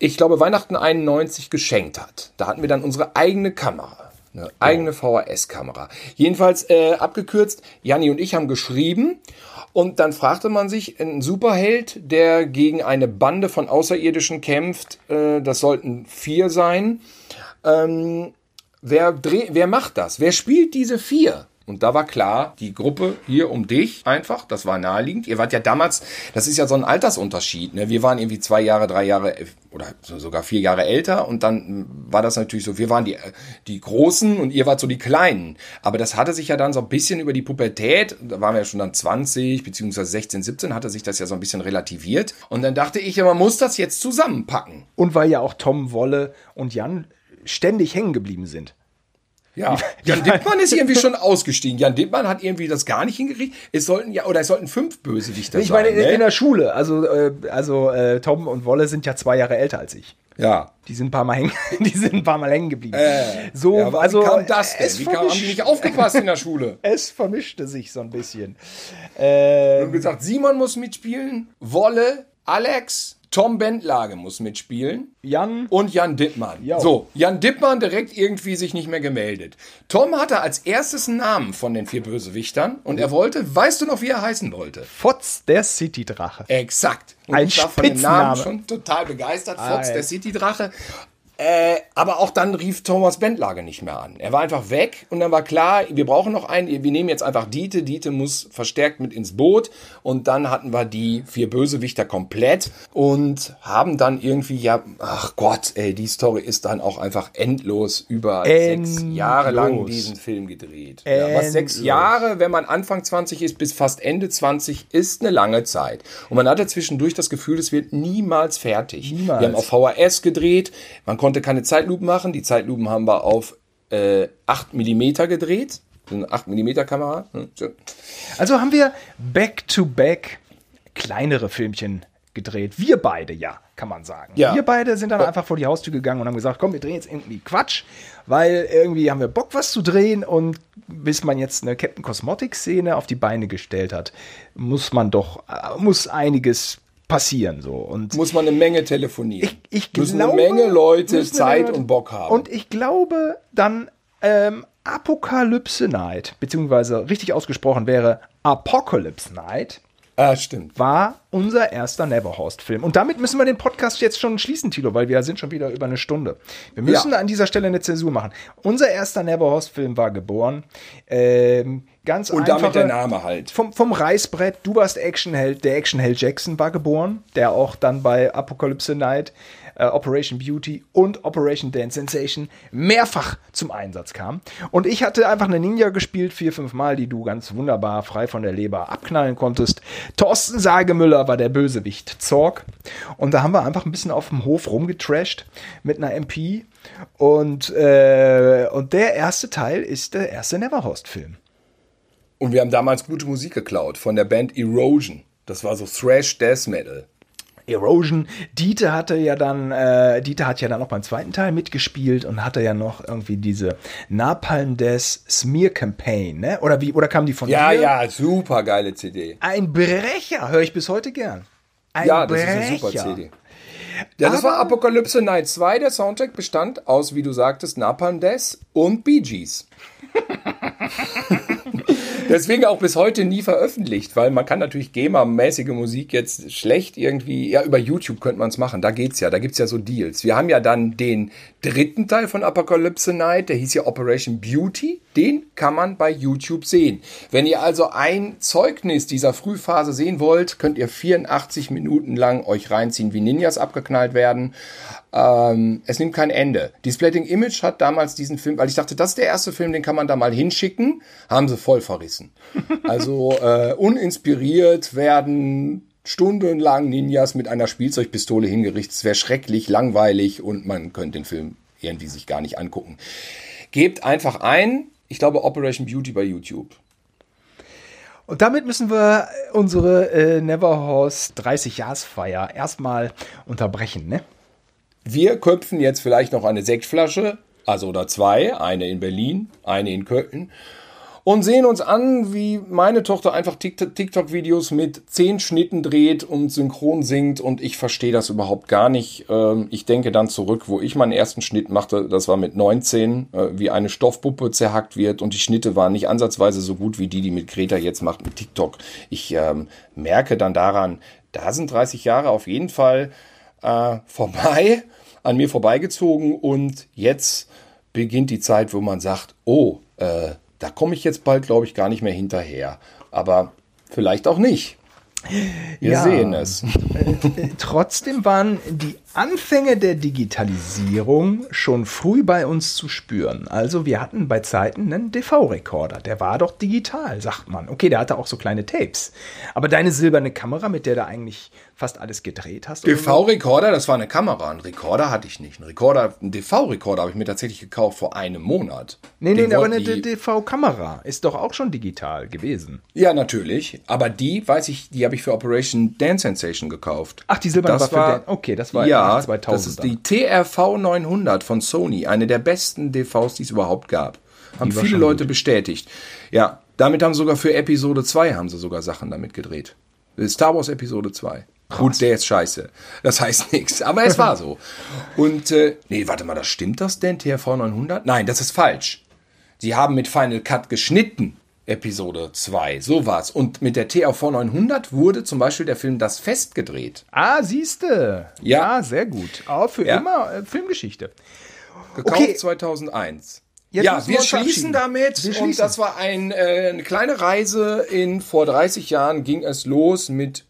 ich glaube, Weihnachten 91 geschenkt hat. Da hatten wir dann unsere eigene Kamera. Eine eigene VHS-Kamera. Jedenfalls äh, abgekürzt, Janni und ich haben geschrieben und dann fragte man sich, ein Superheld, der gegen eine Bande von Außerirdischen kämpft, äh, das sollten vier sein. Ähm, wer, dreh, wer macht das? Wer spielt diese vier? Und da war klar, die Gruppe hier um dich einfach, das war naheliegend. Ihr wart ja damals, das ist ja so ein Altersunterschied. Ne? Wir waren irgendwie zwei Jahre, drei Jahre oder sogar vier Jahre älter und dann war das natürlich so, wir waren die, die Großen und ihr wart so die Kleinen. Aber das hatte sich ja dann so ein bisschen über die Pubertät, da waren wir ja schon dann 20, beziehungsweise 16, 17, hatte sich das ja so ein bisschen relativiert. Und dann dachte ich, ja, man muss das jetzt zusammenpacken. Und weil ja auch Tom, Wolle und Jan ständig hängen geblieben sind. Ja, Jan Dittmann ist irgendwie schon ausgestiegen. Jan Dittmann hat irgendwie das gar nicht hingekriegt. Es sollten ja, oder es sollten fünf Bösewichter ich sein. Ich meine, in, ne? in, der Schule. Also, äh, also äh, Tom und Wolle sind ja zwei Jahre älter als ich. Ja. Die sind ein paar Mal hängen, die sind ein paar Mal hängen geblieben. Äh, so, ja, also, wie kam das denn? Wie kam, haben die nicht aufgepasst in der Schule? es vermischte sich so ein bisschen. Ähm, Wir haben gesagt, Simon muss mitspielen, Wolle, Alex, Tom Bentlage muss mitspielen. Jan. Und Jan Dittmann. Jo. So, Jan Dittmann direkt irgendwie sich nicht mehr gemeldet. Tom hatte als erstes einen Namen von den vier Bösewichtern und er wollte, weißt du noch, wie er heißen wollte? Fotz der City-Drache. Exakt. Und Ein ich war von dem Namen schon total begeistert. Fotz der City-Drache. Äh, aber auch dann rief Thomas Bentlage nicht mehr an. Er war einfach weg und dann war klar, wir brauchen noch einen. Wir nehmen jetzt einfach Diete. Diete muss verstärkt mit ins Boot. Und dann hatten wir die vier Bösewichter komplett und haben dann irgendwie, ja, ach Gott, ey, die Story ist dann auch einfach endlos über endlos. sechs Jahre lang diesen Film gedreht. Ja, was sechs Jahre, wenn man Anfang 20 ist bis fast Ende 20, ist eine lange Zeit. Und man hatte zwischendurch das Gefühl, es wird niemals fertig. Niemals. Wir haben auf VHS gedreht. Man konnte keine Zeitlupen machen. Die Zeitlupen haben wir auf äh, 8 mm gedreht. Eine 8 mm Kamera. Hm, also haben wir back-to-back -back kleinere Filmchen gedreht. Wir beide, ja, kann man sagen. Ja. Wir beide sind dann einfach vor die Haustür gegangen und haben gesagt, komm, wir drehen jetzt irgendwie Quatsch, weil irgendwie haben wir Bock, was zu drehen und bis man jetzt eine Captain Cosmotic Szene auf die Beine gestellt hat, muss man doch, äh, muss einiges passieren. So. Und Muss man eine Menge telefonieren. Ich, ich müssen glaube, eine Menge Leute Zeit Leute, und Bock haben. Und ich glaube, dann ähm, Apokalypse Night, beziehungsweise richtig ausgesprochen wäre Apocalypse Night, Ah, stimmt. war unser erster Neverhorst-Film. Und damit müssen wir den Podcast jetzt schon schließen, Tilo, weil wir sind schon wieder über eine Stunde. Wir müssen Ja. an dieser Stelle eine Zäsur machen. Unser erster Neverhorst-Film war geboren. Ähm, ganz Und einfache, damit der Name halt. Vom, vom Reißbrett, du warst Actionheld, der Actionheld Jackson war geboren, der auch dann bei Apocalypse Night, äh, Operation Beauty und Operation Dance Sensation mehrfach zum Einsatz kam. Und ich hatte einfach eine Ninja gespielt, vier, fünf Mal, die du ganz wunderbar frei von der Leber abknallen konntest. Thorsten Sagemüller war der Bösewicht Zorg. Und da haben wir einfach ein bisschen auf dem Hof rumgetrashed mit einer MP. Und, äh, und der erste Teil ist der erste Neverhorst-Film. Und wir haben damals gute Musik geklaut von der Band Erosion. Das war so Thrash Death Metal. Erosion. Dieter hatte ja dann, äh, Dieter hat ja dann auch beim zweiten Teil mitgespielt und hatte ja noch irgendwie diese Napalm Death Smear Campaign, ne? Oder wie, oder kam die von Ja, dir? ja, super geile CD. Ein Brecher, höre ich bis heute gern. Ein Ja, das ist eine super CD. Ja, das war Aber- Apocalypse Night 2. Der Soundtrack bestand aus, wie du sagtest, Napalm Death und Bee Gees. Deswegen auch bis heute nie veröffentlicht, weil man kann natürlich GEMA-mäßige Musik jetzt schlecht irgendwie, ja, über YouTube könnte man es machen, da geht's ja, da gibt's ja so Deals. Wir haben ja dann den dritten Teil von Apocalypse Night, der hieß ja Operation Beauty, den kann man bei YouTube sehen. Wenn ihr also ein Zeugnis dieser Frühphase sehen wollt, könnt ihr 84 Minuten lang euch reinziehen, wie Ninjas abgeknallt werden. Ähm, es nimmt kein Ende. Die Splitting Image hat damals diesen Film, weil ich dachte, das ist der erste Film, den kann man da mal hinschicken, haben sie voll verrissen. Also äh, uninspiriert werden stundenlang Ninjas mit einer Spielzeugpistole hingerichtet. Es wäre schrecklich, langweilig und man könnte den Film irgendwie sich gar nicht angucken. Gebt einfach ein, ich glaube Operation Beauty bei YouTube. Und damit müssen wir unsere äh, Neverhorst 30-Jahresfeier erstmal unterbrechen, ne? Wir köpfen jetzt vielleicht noch eine Sektflasche, also oder zwei, eine in Berlin, eine in Köln und sehen uns an, wie meine Tochter einfach Tik- TikTok-Videos mit zehn Schnitten dreht und synchron singt und ich verstehe das überhaupt gar nicht. Ähm, Ich denke dann zurück, wo ich meinen ersten Schnitt machte, das war mit 19, äh, wie eine Stoffpuppe zerhackt wird und die Schnitte waren nicht ansatzweise so gut wie die, die mit Greta jetzt macht mit TikTok. Ich ähm, merke dann daran, da sind 30 Jahre auf jeden Fall äh, vorbei, an mir vorbeigezogen und jetzt beginnt die Zeit, wo man sagt, oh, äh, da komme ich jetzt bald, glaube ich, gar nicht mehr hinterher. Aber vielleicht auch nicht. Wir Ja. sehen es. Äh, Trotzdem waren die Anfänge der Digitalisierung schon früh bei uns zu spüren. Also wir hatten bei Zeiten einen DV-Rekorder. Der war doch digital, sagt man. Okay, der hatte auch so kleine Tapes. Aber deine silberne Kamera, mit der du eigentlich fast alles gedreht hast. DV-Rekorder, das war eine Kamera. Einen Rekorder hatte ich nicht. Ein Rekorder, einen DV-Rekorder habe ich mir tatsächlich gekauft vor einem Monat. Nee, nee, Den aber eine DV-Kamera ist doch auch schon digital gewesen. Ja, natürlich. Aber die, weiß ich, die habe ich für Operation Dance Sensation gekauft. Ach, die silberne das war für Dan- okay, das war ja, in den 2000er. das ist die TRV 900 von Sony, eine der besten DVs, die es überhaupt gab. Haben viele Leute bestätigt. Ja, damit haben sogar für Episode 2 haben sie sogar Sachen damit gedreht. Star Wars Episode 2. Gut, der ist scheiße. Das heißt nichts, aber es war so. Und äh, nee, warte mal, das stimmt das denn TRV 900? Nein, das ist falsch. Sie haben mit Final Cut geschnitten. Episode 2, so war's. Und mit der TRV 900 wurde zum Beispiel der Film Das Fest gedreht. Ah, siehste. Ja. sehr gut. Aber für Ja. immer äh, Filmgeschichte. Gekauft Okay. 2001. Jetzt ja, wir schließen damit. Wir Und schließen. das war ein, äh, eine kleine Reise in vor 30 Jahren ging es los mit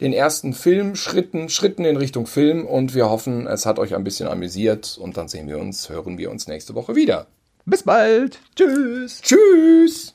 den ersten Filmschritten, Schritten in Richtung Film. Und wir hoffen, es hat euch ein bisschen amüsiert. Und dann sehen wir uns, hören wir uns nächste Woche wieder. Bis bald. Tschüss. Tschüss!